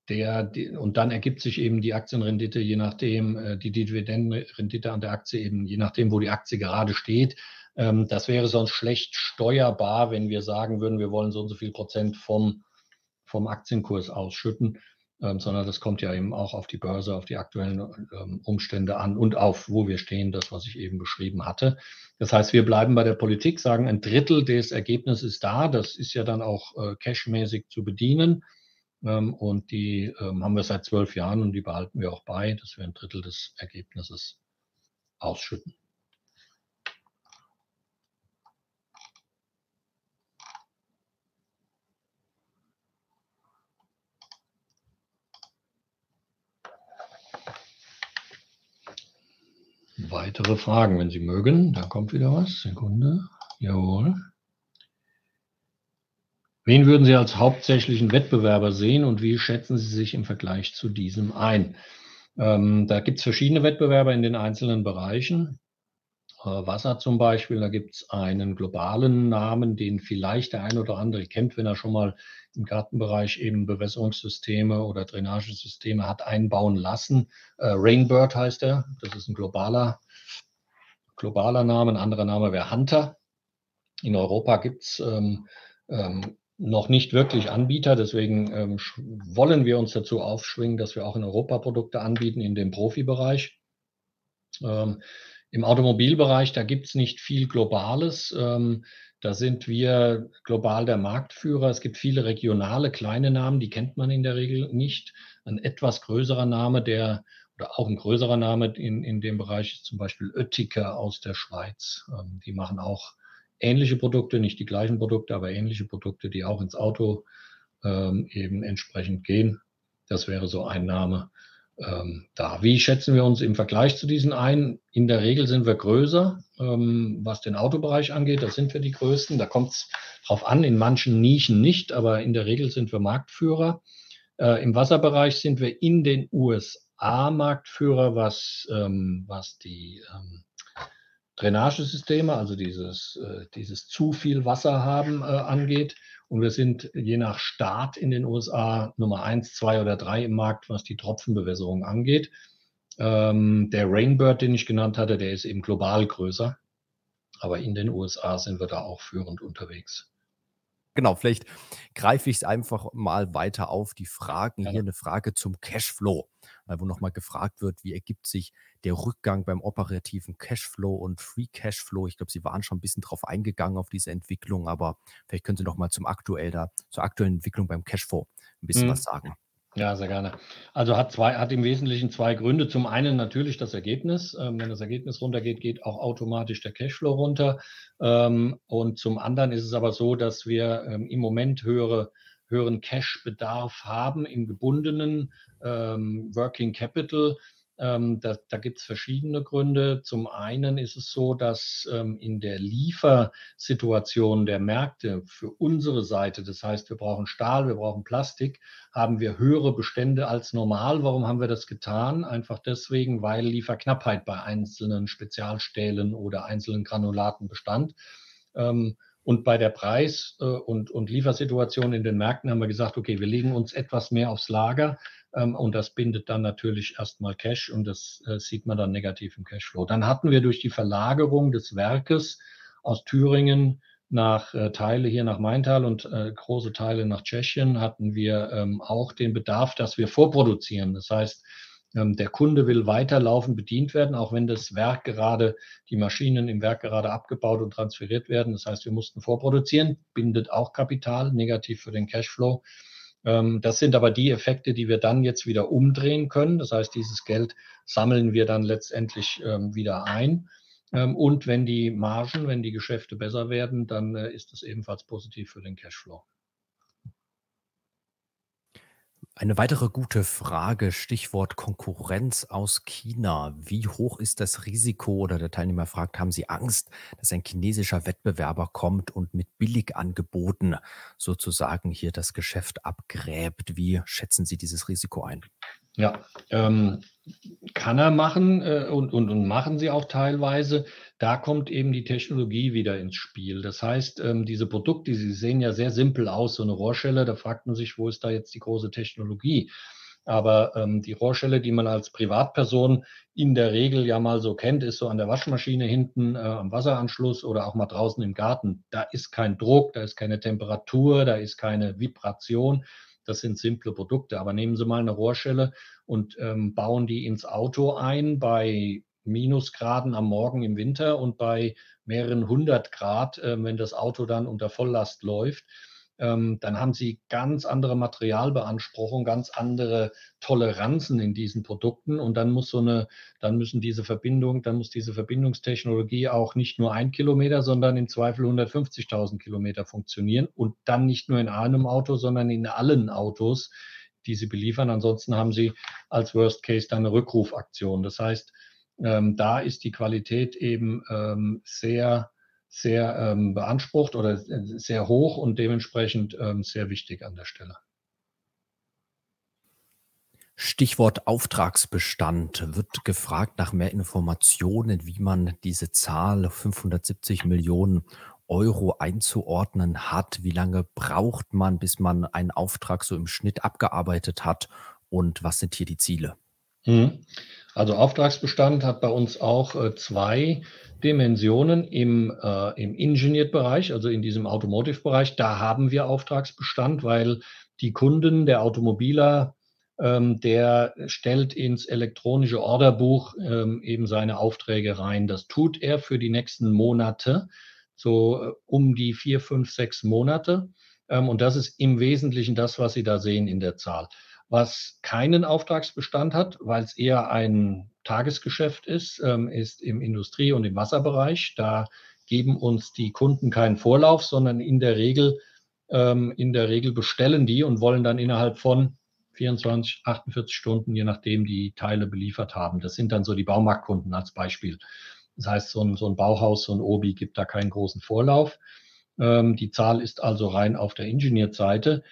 der, und dann ergibt sich eben die Aktienrendite, je nachdem, äh, die Dividendenrendite an der Aktie eben, je nachdem, wo die Aktie gerade steht. Ähm, das wäre sonst schlecht steuerbar, wenn wir sagen würden, wir wollen so und so viel Prozent vom, vom Aktienkurs ausschütten, ähm, sondern das kommt ja eben auch auf die Börse, auf die aktuellen ähm, Umstände an und auf, wo wir stehen, das, was ich eben beschrieben hatte. Das heißt, wir bleiben bei der Politik, sagen, ein Drittel des Ergebnisses ist da. Das ist ja dann auch äh, cashmäßig zu bedienen. Ähm, und die ähm, haben wir seit zwölf Jahren und die behalten wir auch bei, dass wir ein Drittel des Ergebnisses ausschütten. Weitere Fragen, wenn Sie mögen. Da kommt wieder was. Sekunde. Jawohl. Wen würden Sie als hauptsächlichen Wettbewerber sehen und wie schätzen Sie sich im Vergleich zu diesem ein? Ähm, da gibt es verschiedene Wettbewerber in den einzelnen Bereichen. Äh, Wasser zum Beispiel, da gibt es einen globalen Namen, den vielleicht der ein oder andere kennt, wenn er schon mal im Gartenbereich eben Bewässerungssysteme oder Drainagesysteme hat einbauen lassen. Äh, Rainbird heißt er. Das ist ein globaler, globaler Name. Ein anderer Name wäre Hunter. In Europa gibt es ähm, ähm, noch nicht wirklich Anbieter. Deswegen ähm, wollen wir uns dazu aufschwingen, dass wir auch in Europa Produkte anbieten in dem Profibereich. Ähm, Im Automobilbereich, da gibt es nicht viel Globales. Ähm, da sind wir global der Marktführer. Es gibt viele regionale kleine Namen, die kennt man in der Regel nicht. Ein etwas größerer Name, der oder auch ein größerer Name in, in dem Bereich ist zum Beispiel Oettiker aus der Schweiz. Ähm, die machen auch ähnliche Produkte, nicht die gleichen Produkte, aber ähnliche Produkte, die auch ins Auto ähm, eben entsprechend gehen. Das wäre so ein Name ähm, da. Wie schätzen wir uns im Vergleich zu diesen ein? In der Regel sind wir größer, ähm, was den Autobereich angeht. Da sind wir die Größten. Da kommt es drauf an, in manchen Nischen nicht, aber in der Regel sind wir Marktführer. Äh, Im Wasserbereich sind wir in den USA Marktführer, was, ähm, was die ähm, Drainagesysteme, also dieses, äh, dieses zu viel Wasser haben, äh, angeht. Und wir sind je nach Staat in den USA Nummer eins, zwei oder drei im Markt, was die Tropfenbewässerung angeht. Ähm, der Rainbird, den ich genannt hatte, der ist eben global größer. Aber in den USA sind wir da auch führend unterwegs. Genau, vielleicht greife ich es einfach mal weiter auf. Die Fragen hier, eine Frage zum Cashflow, wo nochmal gefragt wird, wie ergibt sich der Rückgang beim operativen Cashflow und Free Cashflow. Ich glaube, Sie waren schon ein bisschen drauf eingegangen auf diese Entwicklung, aber vielleicht können Sie noch mal zum aktuell da, zur aktuellen Entwicklung beim Cashflow ein bisschen Mhm. was sagen. Ja, sehr gerne. Also hat zwei, hat im Wesentlichen zwei Gründe. Zum einen natürlich das Ergebnis. Ähm, wenn das Ergebnis runtergeht, geht auch automatisch der Cashflow runter. Ähm, und zum anderen ist es aber so, dass wir ähm, im Moment höhere, höheren Cash-Bedarf haben im gebundenen ähm, Working Capital. Ähm, da da gibt es verschiedene Gründe. Zum einen ist es so, dass ähm, in der Liefersituation der Märkte für unsere Seite, das heißt, wir brauchen Stahl, wir brauchen Plastik, haben wir höhere Bestände als normal. Warum haben wir das getan? Einfach deswegen, weil Lieferknappheit bei einzelnen Spezialstählen oder einzelnen Granulaten bestand. Ähm, und bei der Preis- äh, und, und Liefersituation in den Märkten haben wir gesagt, okay, wir legen uns etwas mehr aufs Lager, ähm, und das bindet dann natürlich erstmal Cash und das äh, sieht man dann negativ im Cashflow. Dann hatten wir durch die Verlagerung des Werkes aus Thüringen nach äh, Teile hier nach Maintal und äh, große Teile nach Tschechien hatten wir ähm, auch den Bedarf, dass wir vorproduzieren. Das heißt, der Kunde will weiterlaufend bedient werden, auch wenn das Werk gerade, die Maschinen im Werk gerade abgebaut und transferiert werden. Das heißt, wir mussten vorproduzieren, bindet auch Kapital, negativ für den Cashflow. Ähm, das sind aber die Effekte, die wir dann jetzt wieder umdrehen können. Das heißt, dieses Geld sammeln wir dann letztendlich ähm, wieder ein. Ähm, und wenn die Margen, wenn die Geschäfte besser werden, dann äh, ist das ebenfalls positiv für den Cashflow. Eine weitere gute Frage, Stichwort Konkurrenz aus China. Wie hoch ist das Risiko oder der Teilnehmer fragt, haben Sie Angst, dass ein chinesischer Wettbewerber kommt und mit Billigangeboten sozusagen hier das Geschäft abgräbt? Wie schätzen Sie dieses Risiko ein? Ja, ähm, kann er machen äh, und, und, und machen sie auch teilweise. Da kommt eben die Technologie wieder ins Spiel. Das heißt, ähm, diese Produkte, sie sehen ja sehr simpel aus, so eine Rohrschelle, da fragt man sich, wo ist da jetzt die große Technologie? Aber ähm, die Rohrschelle, die man als Privatperson in der Regel ja mal so kennt, ist so an der Waschmaschine hinten äh, am Wasseranschluss oder auch mal draußen im Garten. Da ist kein Druck, da ist keine Temperatur, da ist keine Vibration. Das sind simple Produkte. Aber nehmen Sie mal eine Rohrschelle und ähm, bauen die ins Auto ein bei Minusgraden am Morgen im Winter und bei mehreren hundert Grad, äh, wenn das Auto dann unter Volllast läuft ähm, dann haben sie ganz andere Materialbeanspruchung, ganz andere Toleranzen in diesen Produkten und dann muss so eine, dann müssen diese Verbindung, dann muss diese Verbindungstechnologie auch nicht nur ein Kilometer, sondern im Zweifel 150.000 Kilometer funktionieren und dann nicht nur in einem Auto, sondern in allen Autos, die sie beliefern. Ansonsten haben sie als Worst Case dann eine Rückrufaktion. Das heißt, ähm, da ist die Qualität eben ähm, sehr sehr ähm, beansprucht oder sehr hoch und dementsprechend ähm, sehr wichtig an der Stelle. Stichwort Auftragsbestand wird gefragt nach mehr Informationen, wie man diese Zahl 570 Millionen Euro einzuordnen hat. Wie lange braucht man, bis man einen Auftrag so im Schnitt abgearbeitet hat? Und was sind hier die Ziele? Mhm. Also Auftragsbestand hat bei uns auch äh, zwei Dimensionen im, äh, im Engineered-Bereich, also in diesem Automotive-Bereich. Da haben wir Auftragsbestand, weil die Kunden, der Automobiler, ähm, der stellt ins elektronische Orderbuch ähm, eben seine Aufträge rein. Das tut er für die nächsten Monate, so äh, um die vier, fünf, sechs Monate. Ähm, und das ist im Wesentlichen das, was Sie da sehen in der Zahl. Was keinen Auftragsbestand hat, weil es eher ein Tagesgeschäft ist, ähm, ist im Industrie- und im Wasserbereich. Da geben uns die Kunden keinen Vorlauf, sondern in der Regel, ähm, in der Regel bestellen die und wollen dann innerhalb von 24, 48 Stunden, je nachdem, die Teile beliefert haben. Das sind dann so die Baumarktkunden als Beispiel. Das heißt, so ein, so ein Bauhaus, so ein Obi gibt da keinen großen Vorlauf. Ähm, die Zahl ist also rein auf der Ingenieur-Seite.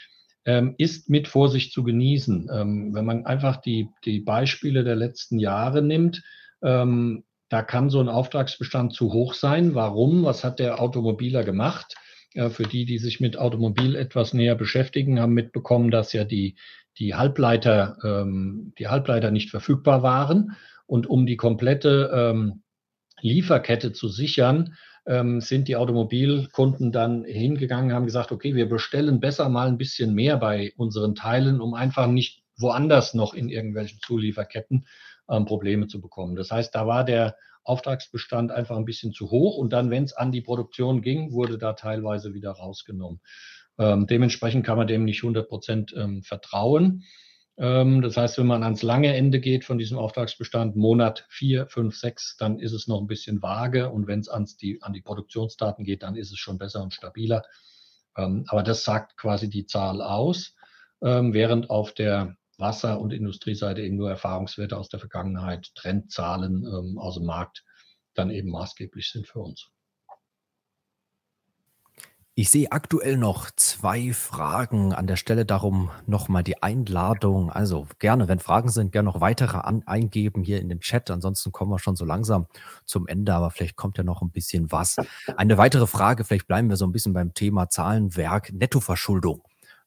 Ähm, ist mit Vorsicht zu genießen. Ähm, wenn man einfach die, die Beispiele der letzten Jahre nimmt, ähm, da kann so ein Auftragsbestand zu hoch sein. Warum? Was hat der Automobiler gemacht? Äh, für die, die sich mit Automobil etwas näher beschäftigen, haben mitbekommen, dass ja die, die Halbleiter, ähm, die Halbleiter nicht verfügbar waren. Und um die komplette ähm, Lieferkette zu sichern, ähm, sind die Automobilkunden dann hingegangen, haben gesagt, okay, wir bestellen besser mal ein bisschen mehr bei unseren Teilen, um einfach nicht woanders noch in irgendwelchen Zulieferketten ähm, Probleme zu bekommen. Das heißt, da war der Auftragsbestand einfach ein bisschen zu hoch und dann, wenn es an die Produktion ging, wurde da teilweise wieder rausgenommen. Ähm, dementsprechend kann man dem nicht 100 Prozent ähm, vertrauen. Ähm, das heißt, wenn man ans lange Ende geht von diesem Auftragsbestand, Monat 4, 5, 6, dann ist es noch ein bisschen vage. Und wenn es die, an die Produktionsdaten geht, dann ist es schon besser und stabiler. Ähm, aber das sagt quasi die Zahl aus, ähm, während auf der Wasser- und Industrieseite eben nur Erfahrungswerte aus der Vergangenheit, Trendzahlen aus dem Markt dann eben maßgeblich sind für uns. Ich sehe aktuell noch zwei Fragen an der Stelle, darum nochmal die Einladung. Also gerne, wenn Fragen sind, gerne noch weitere an, eingeben hier in den Chat. Ansonsten kommen wir schon so langsam zum Ende, aber vielleicht kommt ja noch ein bisschen was. Eine weitere Frage, vielleicht bleiben wir so ein bisschen beim Thema Zahlenwerk, Nettoverschuldung.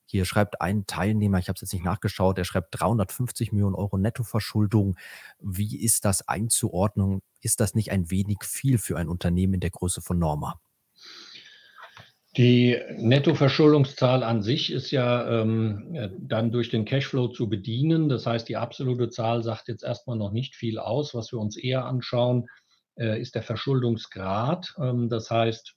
Hier schreibt ein Teilnehmer, ich habe es jetzt nicht nachgeschaut, er schreibt 350 Millionen Euro Nettoverschuldung. Wie ist das einzuordnen? Ist das nicht ein wenig viel für ein Unternehmen in der Größe von Norma? Die Nettoverschuldungszahl an sich ist ja ähm, dann durch den Cashflow zu bedienen. Das heißt, die absolute Zahl sagt jetzt erstmal noch nicht viel aus. Was wir uns eher anschauen, äh, ist der Verschuldungsgrad. Ähm, das heißt,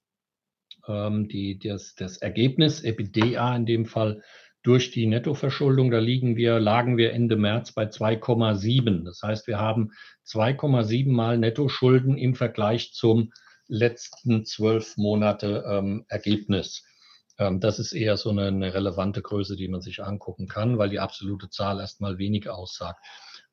ähm, die, das, das Ergebnis, EBITDA in dem Fall, durch die Nettoverschuldung, da liegen wir, lagen wir Ende März bei 2,7. Das heißt, wir haben 2,7 mal Nettoschulden im Vergleich zum letzten zwölf Monate ähm, Ergebnis. Ähm, das ist eher so eine, eine, relevante Größe, die man sich angucken kann, weil die absolute Zahl erstmal wenig aussagt.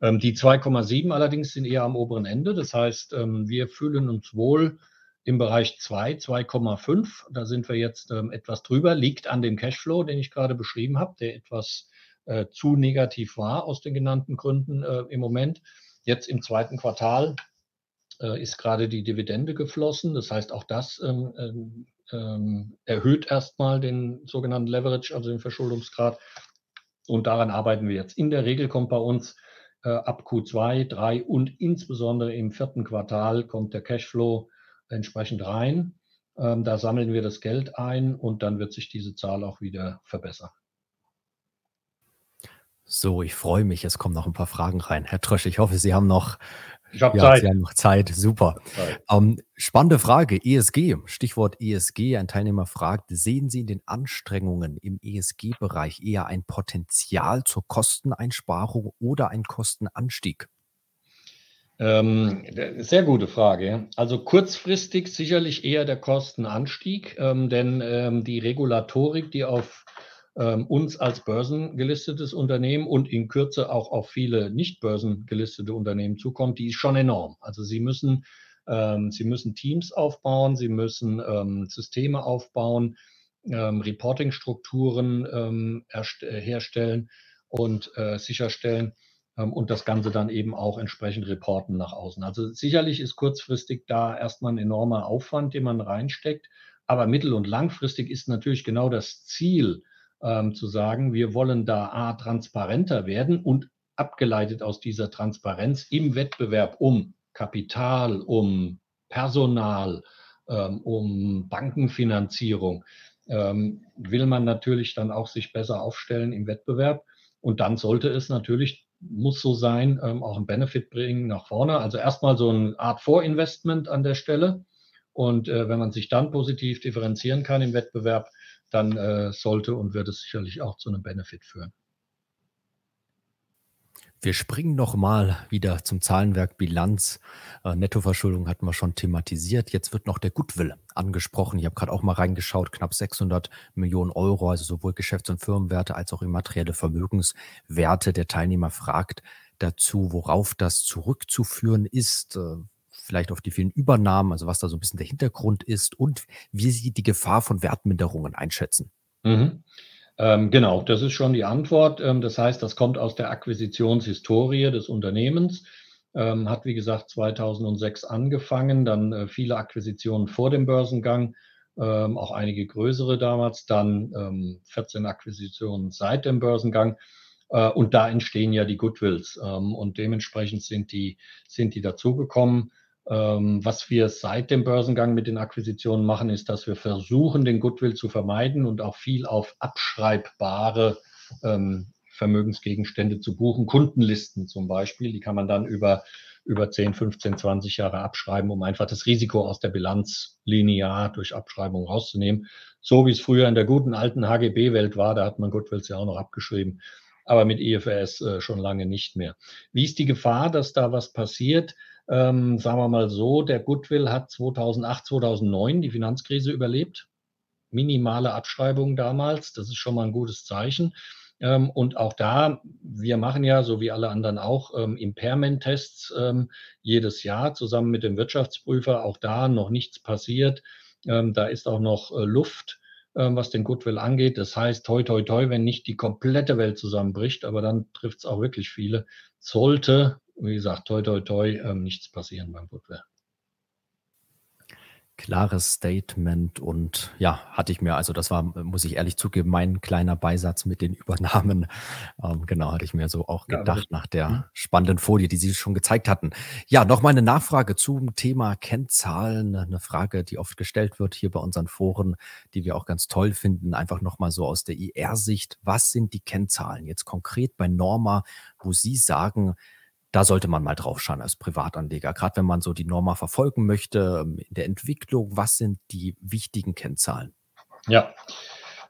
Ähm, die 2,7 allerdings sind eher am oberen Ende. Das heißt, ähm, wir fühlen uns wohl im Bereich 2, 2,5. Da sind wir jetzt ähm, etwas drüber, liegt an dem Cashflow, den ich gerade beschrieben habe, der etwas äh, zu negativ war aus den genannten Gründen äh, im Moment. Jetzt im zweiten Quartal ist gerade die Dividende geflossen. Das heißt, auch das ähm, ähm, ähm, erhöht erstmal den sogenannten Leverage, also den Verschuldungsgrad. Und daran arbeiten wir jetzt. In der Regel kommt bei uns äh, ab Q2, 3 und insbesondere im vierten Quartal kommt der Cashflow entsprechend rein. Ähm, da sammeln wir das Geld ein und dann wird sich diese Zahl auch wieder verbessern. So, ich freue mich. Es kommen noch ein paar Fragen rein. Herr Trösch, ich hoffe, Sie haben noch ich habe ja, Zeit. Sie haben noch Zeit, super. Zeit. Ähm, spannende Frage, ESG, Stichwort ESG. Ein Teilnehmer fragt, sehen Sie in den Anstrengungen im ESG-Bereich eher ein Potenzial zur Kosteneinsparung oder ein Kostenanstieg? Ähm, sehr gute Frage. Also kurzfristig sicherlich eher der Kostenanstieg, ähm, denn ähm, die Regulatorik, die auf ähm, uns als börsengelistetes Unternehmen und in Kürze auch auf viele nicht börsengelistete Unternehmen zukommt, die ist schon enorm. Also sie müssen Ähm, sie müssen Teams aufbauen, sie müssen ähm, Systeme aufbauen, ähm, Reporting-Strukturen ähm, herstellen und äh, sicherstellen und das Ganze dann eben auch entsprechend reporten nach außen. Also sicherlich ist kurzfristig da erstmal ein enormer Aufwand, den man reinsteckt, aber mittel- und langfristig ist natürlich genau das Ziel, ähm, zu sagen, wir wollen da A, transparenter werden und abgeleitet aus dieser Transparenz im Wettbewerb um Kapital, um Personal, ähm, um Bankenfinanzierung, ähm, will man natürlich dann auch sich besser aufstellen im Wettbewerb. Und dann sollte es natürlich, muss so sein, ähm, auch einen Benefit bringen nach vorne. Also erstmal so eine Art Vorinvestment an der Stelle. Und äh, wenn man sich dann positiv differenzieren kann im Wettbewerb, dann äh, sollte und wird es sicherlich auch zu einem Benefit führen. Wir springen nochmal wieder zum Zahlenwerk Bilanz. Äh, Nettoverschuldung hatten wir schon thematisiert. Jetzt wird noch der Goodwill angesprochen. Ich habe gerade auch mal reingeschaut, knapp 600 Millionen Euro, also sowohl Geschäfts- und Firmenwerte als auch immaterielle Vermögenswerte. Der Teilnehmer fragt dazu, worauf das zurückzuführen ist. Äh, vielleicht auf die vielen Übernahmen, also was da so ein bisschen der Hintergrund ist und wie Sie die Gefahr von Wertminderungen einschätzen. Mhm. Ähm, genau, das ist schon die Antwort. Ähm, das heißt, das kommt aus der Akquisitionshistorie des Unternehmens. Ähm, hat, wie gesagt, 2006 angefangen, dann äh, viele Akquisitionen vor dem Börsengang, ähm, auch einige größere damals, dann 14 ähm, Akquisitionen seit dem Börsengang. Äh, und da entstehen ja die Goodwills. Ähm, und dementsprechend sind die, sind die dazugekommen. Ähm, was wir seit dem Börsengang mit den Akquisitionen machen, ist, dass wir versuchen, den Goodwill zu vermeiden und auch viel auf abschreibbare ähm, Vermögensgegenstände zu buchen. Kundenlisten zum Beispiel, die kann man dann über, über 10, 15, 20 Jahre abschreiben, um einfach das Risiko aus der Bilanz linear durch Abschreibung rauszunehmen. So wie es früher in der guten alten HGB-Welt war, da hat man Goodwills ja auch noch abgeschrieben, aber mit IFRS äh, schon lange nicht mehr. Wie ist die Gefahr, dass da was passiert? Ähm, sagen wir mal so, der Goodwill hat 2008, 2009 die Finanzkrise überlebt. Minimale Abschreibungen damals, das ist schon mal ein gutes Zeichen. Ähm, und auch da, wir machen ja, so wie alle anderen auch, ähm, Impairment-Tests ähm, jedes Jahr zusammen mit dem Wirtschaftsprüfer. Auch da noch nichts passiert. Ähm, da ist auch noch äh, Luft ähm, was den Goodwill angeht. Das heißt, toi, toi, toi, wenn nicht die komplette Welt zusammenbricht, aber dann trifft es auch wirklich viele, sollte wie gesagt, toi, toi, toi, ähm, nichts passieren beim Goodwill. Klares Statement und ja, hatte ich mir, also das war, muss ich ehrlich zugeben, mein kleiner Beisatz mit den Übernahmen. Ähm, genau, hatte ich mir so auch gedacht ja, nach der mhm. spannenden Folie, die Sie schon gezeigt hatten. Ja, noch mal eine Nachfrage zum Thema Kennzahlen, eine Frage, die oft gestellt wird hier bei unseren Foren, die wir auch ganz toll finden, einfach noch mal so aus der IR-Sicht. Was sind die Kennzahlen jetzt konkret bei Norma, wo Sie sagen, da sollte man mal drauf schauen als Privatanleger. Gerade wenn man so die Norma verfolgen möchte ähm, in der Entwicklung, was sind die wichtigen Kennzahlen? Ja,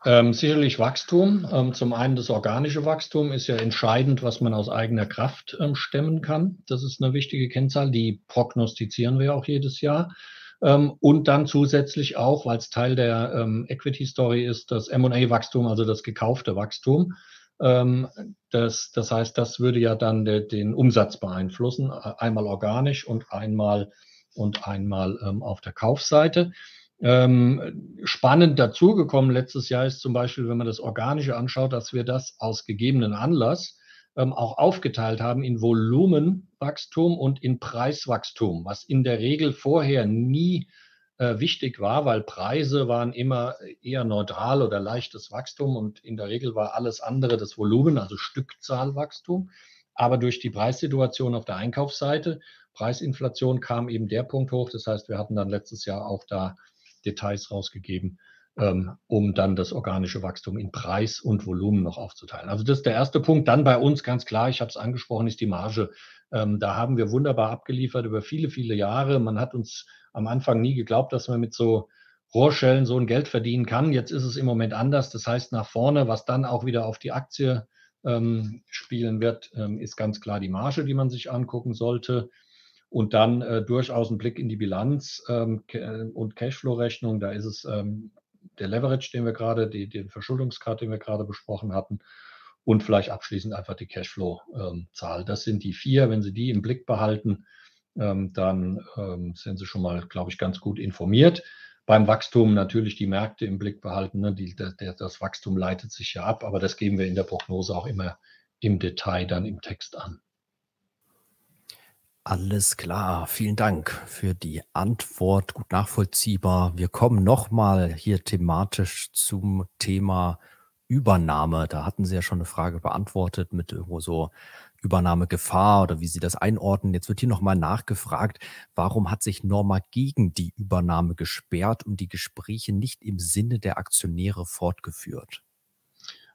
ähm, sicherlich Wachstum. Ähm, zum einen das organische Wachstum ist ja entscheidend, was man aus eigener Kraft ähm, stemmen kann. Das ist eine wichtige Kennzahl, die prognostizieren wir auch jedes Jahr. Ähm, und dann zusätzlich auch, weil es Teil der ähm, Equity-Story ist, das MA-Wachstum, also das gekaufte Wachstum. Ähm, das, das heißt, das würde ja dann de, den Umsatz beeinflussen, einmal organisch und einmal, und einmal ähm, auf der Kaufseite. Ähm, spannend dazugekommen letztes Jahr ist zum Beispiel, wenn man das Organische anschaut, dass wir das aus gegebenen Anlass ähm, auch aufgeteilt haben in Volumenwachstum und in Preiswachstum, was in der Regel vorher nie wichtig war, weil Preise waren immer eher neutral oder leichtes Wachstum und in der Regel war alles andere das Volumen, also Stückzahlwachstum. Aber durch die Preissituation auf der Einkaufsseite, Preisinflation kam eben der Punkt hoch. Das heißt, wir hatten dann letztes Jahr auch da Details rausgegeben, um dann das organische Wachstum in Preis und Volumen noch aufzuteilen. Also das ist der erste Punkt. Dann bei uns ganz klar, ich habe es angesprochen, ist die Marge. Ähm, da haben wir wunderbar abgeliefert über viele, viele Jahre. Man hat uns am Anfang nie geglaubt, dass man mit so Rohrschellen so ein Geld verdienen kann. Jetzt ist es im Moment anders. Das heißt, nach vorne, was dann auch wieder auf die Aktie ähm, spielen wird, ähm, ist ganz klar die Marge, die man sich angucken sollte. Und dann äh, durchaus ein Blick in die Bilanz ähm, und Cashflow-Rechnung. Da ist es ähm, der Leverage, den wir gerade, die, den Verschuldungsgrad, den wir gerade besprochen hatten. Und vielleicht abschließend einfach die Cashflow-Zahl. das sind die vier. Wenn Sie die im Blick behalten, ähm, dann ähm, sind Sie schon mal, glaube ich, ganz gut informiert. Beim Wachstum natürlich die Märkte im Blick behalten. Ne? Die, der, das Wachstum leitet sich ja ab, aber das geben wir in der Prognose auch immer im Detail dann im Text an. Alles klar, vielen Dank für die Antwort, gut nachvollziehbar. Wir kommen nochmal hier thematisch zum Thema Übernahme. Da hatten Sie ja schon eine Frage beantwortet mit irgendwo so Übernahmegefahr oder wie Sie das einordnen. Jetzt wird hier nochmal nachgefragt, warum hat sich Norma gegen die Übernahme gesperrt und die Gespräche nicht im Sinne der Aktionäre fortgeführt?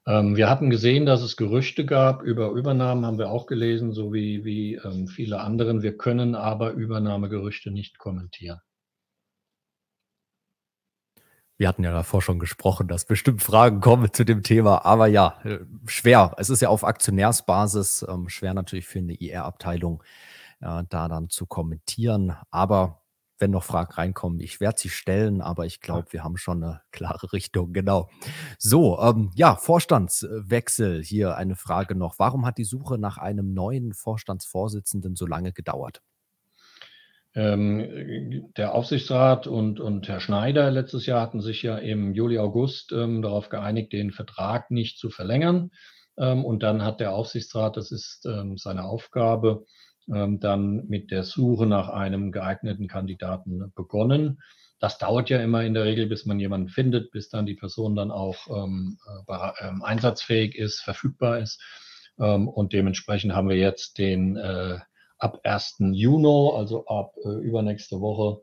Ähm, wir hatten gesehen, dass es Gerüchte gab über Übernahmen, haben wir auch gelesen, so wie, wie ähm, viele anderen. Wir können aber Übernahmegerüchte nicht kommentieren. Wir hatten ja davor schon gesprochen, dass bestimmt Fragen kommen zu dem Thema, aber ja, äh, schwer. Es ist ja auf Aktionärsbasis ähm, schwer natürlich für eine IR-Abteilung äh, da dann zu kommentieren. Aber wenn noch Fragen reinkommen. Ich werde sie stellen, aber ich glaube, wir haben schon eine klare Richtung. Genau. So, ähm, ja, Vorstandswechsel. Hier eine Frage noch. Warum hat die Suche nach einem neuen Vorstandsvorsitzenden so lange gedauert? Ähm, der Aufsichtsrat und, und Herr Schneider letztes Jahr hatten sich ja im Juli, August ähm, darauf geeinigt, den Vertrag nicht zu verlängern. Ähm, und dann hat der Aufsichtsrat, das ist ähm, seine Aufgabe, dann mit der Suche nach einem geeigneten Kandidaten begonnen. Das dauert ja immer in der Regel, bis man jemanden findet, bis dann die Person dann auch ähm, äh, ähm, einsatzfähig ist, verfügbar ist. Ähm, und dementsprechend haben wir jetzt den äh, ab 1. Juni, also ab äh, übernächste Woche,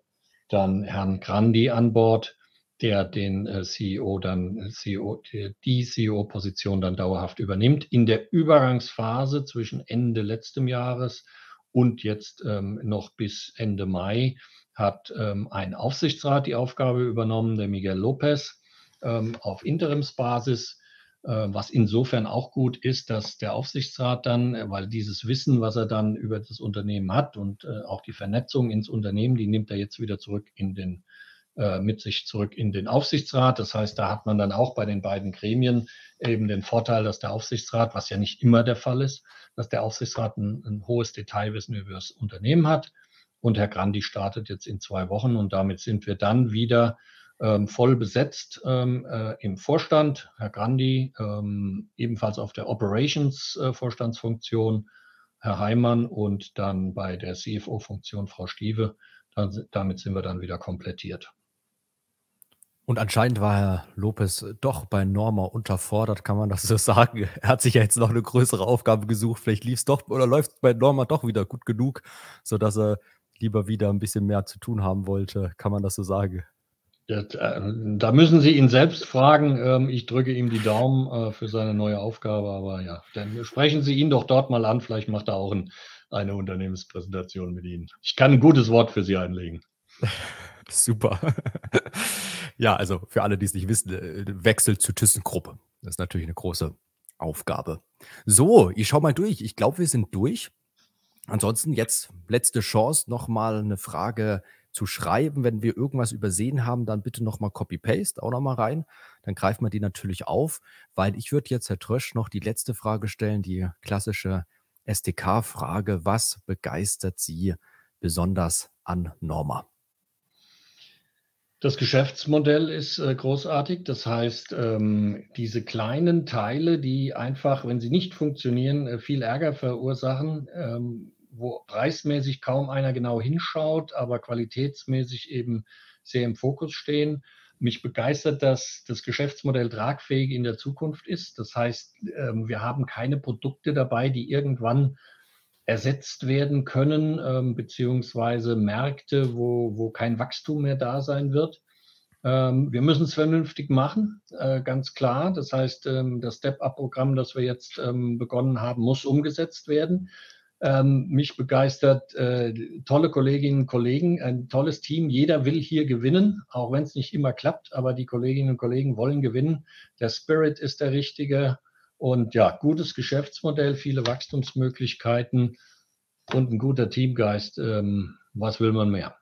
dann Herrn Grandi an Bord, der den äh, CEO dann, CEO, die CEO-Position dann dauerhaft übernimmt. In der Übergangsphase zwischen Ende letztem Jahres und jetzt ähm, noch bis Ende Mai hat ähm, ein Aufsichtsrat die Aufgabe übernommen, der Miguel Lopez, ähm, auf Interimsbasis, äh, was insofern auch gut ist, dass der Aufsichtsrat dann, äh, weil dieses Wissen, was er dann über das Unternehmen hat und äh, auch die Vernetzung ins Unternehmen, die nimmt er jetzt wieder zurück in den mit sich zurück in den Aufsichtsrat. Das heißt, da hat man dann auch bei den beiden Gremien eben den Vorteil, dass der Aufsichtsrat, was ja nicht immer der Fall ist, dass der Aufsichtsrat ein, ein hohes Detailwissen über das Unternehmen hat. Und Herr Grandi startet jetzt in zwei Wochen und damit sind wir dann wieder ähm, voll besetzt ähm, äh, im Vorstand. Herr Grandi ähm, ebenfalls auf der Operations-Vorstandsfunktion, äh, Herr Heimann und dann bei der CFO-Funktion Frau Stieve. Damit sind wir dann wieder komplettiert. Und anscheinend war Herr Lopez doch bei Norma unterfordert, kann man das so sagen. Er hat sich ja jetzt noch eine größere Aufgabe gesucht. Vielleicht lief es doch oder läuft es bei Norma doch wieder gut genug, sodass er lieber wieder ein bisschen mehr zu tun haben wollte. Kann man das so sagen? Ja, da müssen Sie ihn selbst fragen. Ähm, ich drücke ihm die Daumen äh, für seine neue Aufgabe. Aber ja, dann sprechen Sie ihn doch dort mal an. Vielleicht macht er auch ein, eine Unternehmenspräsentation mit Ihnen. Ich kann ein gutes Wort für Sie einlegen. Super. Ja, also für alle, die es nicht wissen, äh, Wechsel zu ThyssenKrupp. Das ist natürlich eine große Aufgabe. So, ich schau mal durch. Ich glaube, wir sind durch. Ansonsten jetzt letzte Chance, nochmal eine Frage zu schreiben. Wenn wir irgendwas übersehen haben, dann bitte nochmal Copy-Paste auch nochmal rein. Dann greifen wir die natürlich auf, weil ich würde jetzt, Herr Trösch, noch die letzte Frage stellen, die klassische SDK-Frage. Was begeistert Sie besonders an Norma? Das Geschäftsmodell ist äh, großartig. Das heißt, ähm, diese kleinen Teile, die einfach, wenn sie nicht funktionieren, äh, viel Ärger verursachen, ähm, wo preismäßig kaum einer genau hinschaut, aber qualitätsmäßig eben sehr im Fokus stehen. Mich begeistert, dass das Geschäftsmodell tragfähig in der Zukunft ist. Das heißt, ähm, wir haben keine Produkte dabei, die irgendwann ersetzt werden können, ähm, beziehungsweise Märkte, wo, wo kein Wachstum mehr da sein wird. Ähm, wir müssen es vernünftig machen, äh, ganz klar. Das heißt, ähm, das Step-Up-Programm, das wir jetzt ähm, begonnen haben, muss umgesetzt werden. Ähm, mich begeistert äh, tolle Kolleginnen und Kollegen, ein tolles Team. Jeder will hier gewinnen, auch wenn es nicht immer klappt, aber die Kolleginnen und Kollegen wollen gewinnen. Der Spirit ist der richtige. Und ja, gutes Geschäftsmodell, viele Wachstumsmöglichkeiten und ein guter Teamgeist. Ähm, was will man mehr?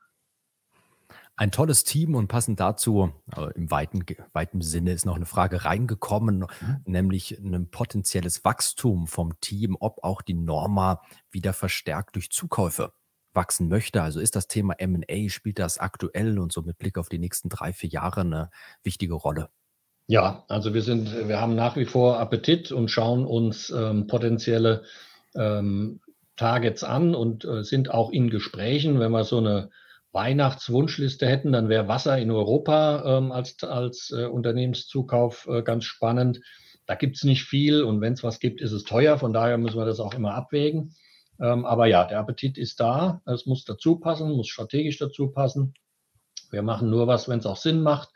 Ein tolles Team und passend dazu, äh, im weiten, weiten Sinne ist noch eine Frage reingekommen, mhm. nämlich ein potenzielles Wachstum vom Team, ob auch die Norma wieder verstärkt durch Zukäufe wachsen möchte? Also ist das Thema M&A, spielt das aktuell und so mit Blick auf die nächsten drei, vier Jahre eine wichtige Rolle? Ja, also wir sind, wir haben nach wie vor Appetit und schauen uns ähm, potenzielle ähm, Targets an und äh, sind auch in Gesprächen. Wenn wir so eine Weihnachtswunschliste hätten, dann wäre Wasser in Europa ähm, als, als äh, Unternehmenszukauf äh, ganz spannend. Da gibt es nicht viel und wenn es was gibt, ist es teuer. Von daher müssen wir das auch immer abwägen. Ähm, aber ja, der Appetit ist da. Es muss dazu passen, muss strategisch dazu passen. Wir machen nur was, wenn es auch Sinn macht,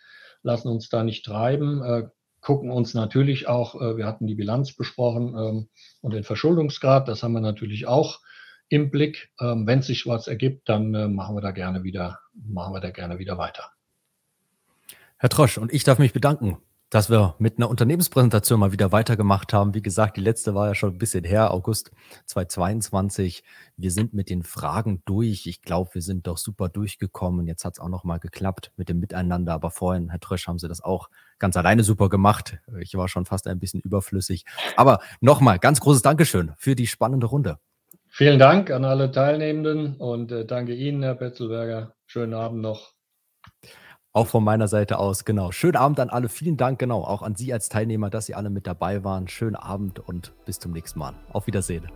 lassen uns da nicht treiben, äh, gucken uns natürlich auch, äh, wir hatten die Bilanz besprochen ähm, und den Verschuldungsgrad, das haben wir natürlich auch im Blick. Ähm, wenn sich was ergibt, dann äh, machen wir da gerne wieder, machen wir da gerne wieder weiter. Herr Trosch, und ich darf mich bedanken dass wir mit einer Unternehmenspräsentation mal wieder weitergemacht haben. Wie gesagt, die letzte war ja schon ein bisschen her, August 2022. Wir sind mit den Fragen durch. Ich glaube, wir sind doch super durchgekommen. Jetzt hat es auch noch mal geklappt mit dem Miteinander. Aber vorhin, Herr Trösch, haben Sie das auch ganz alleine super gemacht. Ich war schon fast ein bisschen überflüssig. Aber nochmal, ganz großes Dankeschön für die spannende Runde. Vielen Dank an alle Teilnehmenden und äh, danke Ihnen, Herr Petzelberger. Schönen Abend noch. Auch von meiner Seite aus, genau. Schönen Abend an alle. Vielen Dank, genau. Auch an Sie als Teilnehmer, dass Sie alle mit dabei waren. Schönen Abend und bis zum nächsten Mal. Auf Wiedersehen.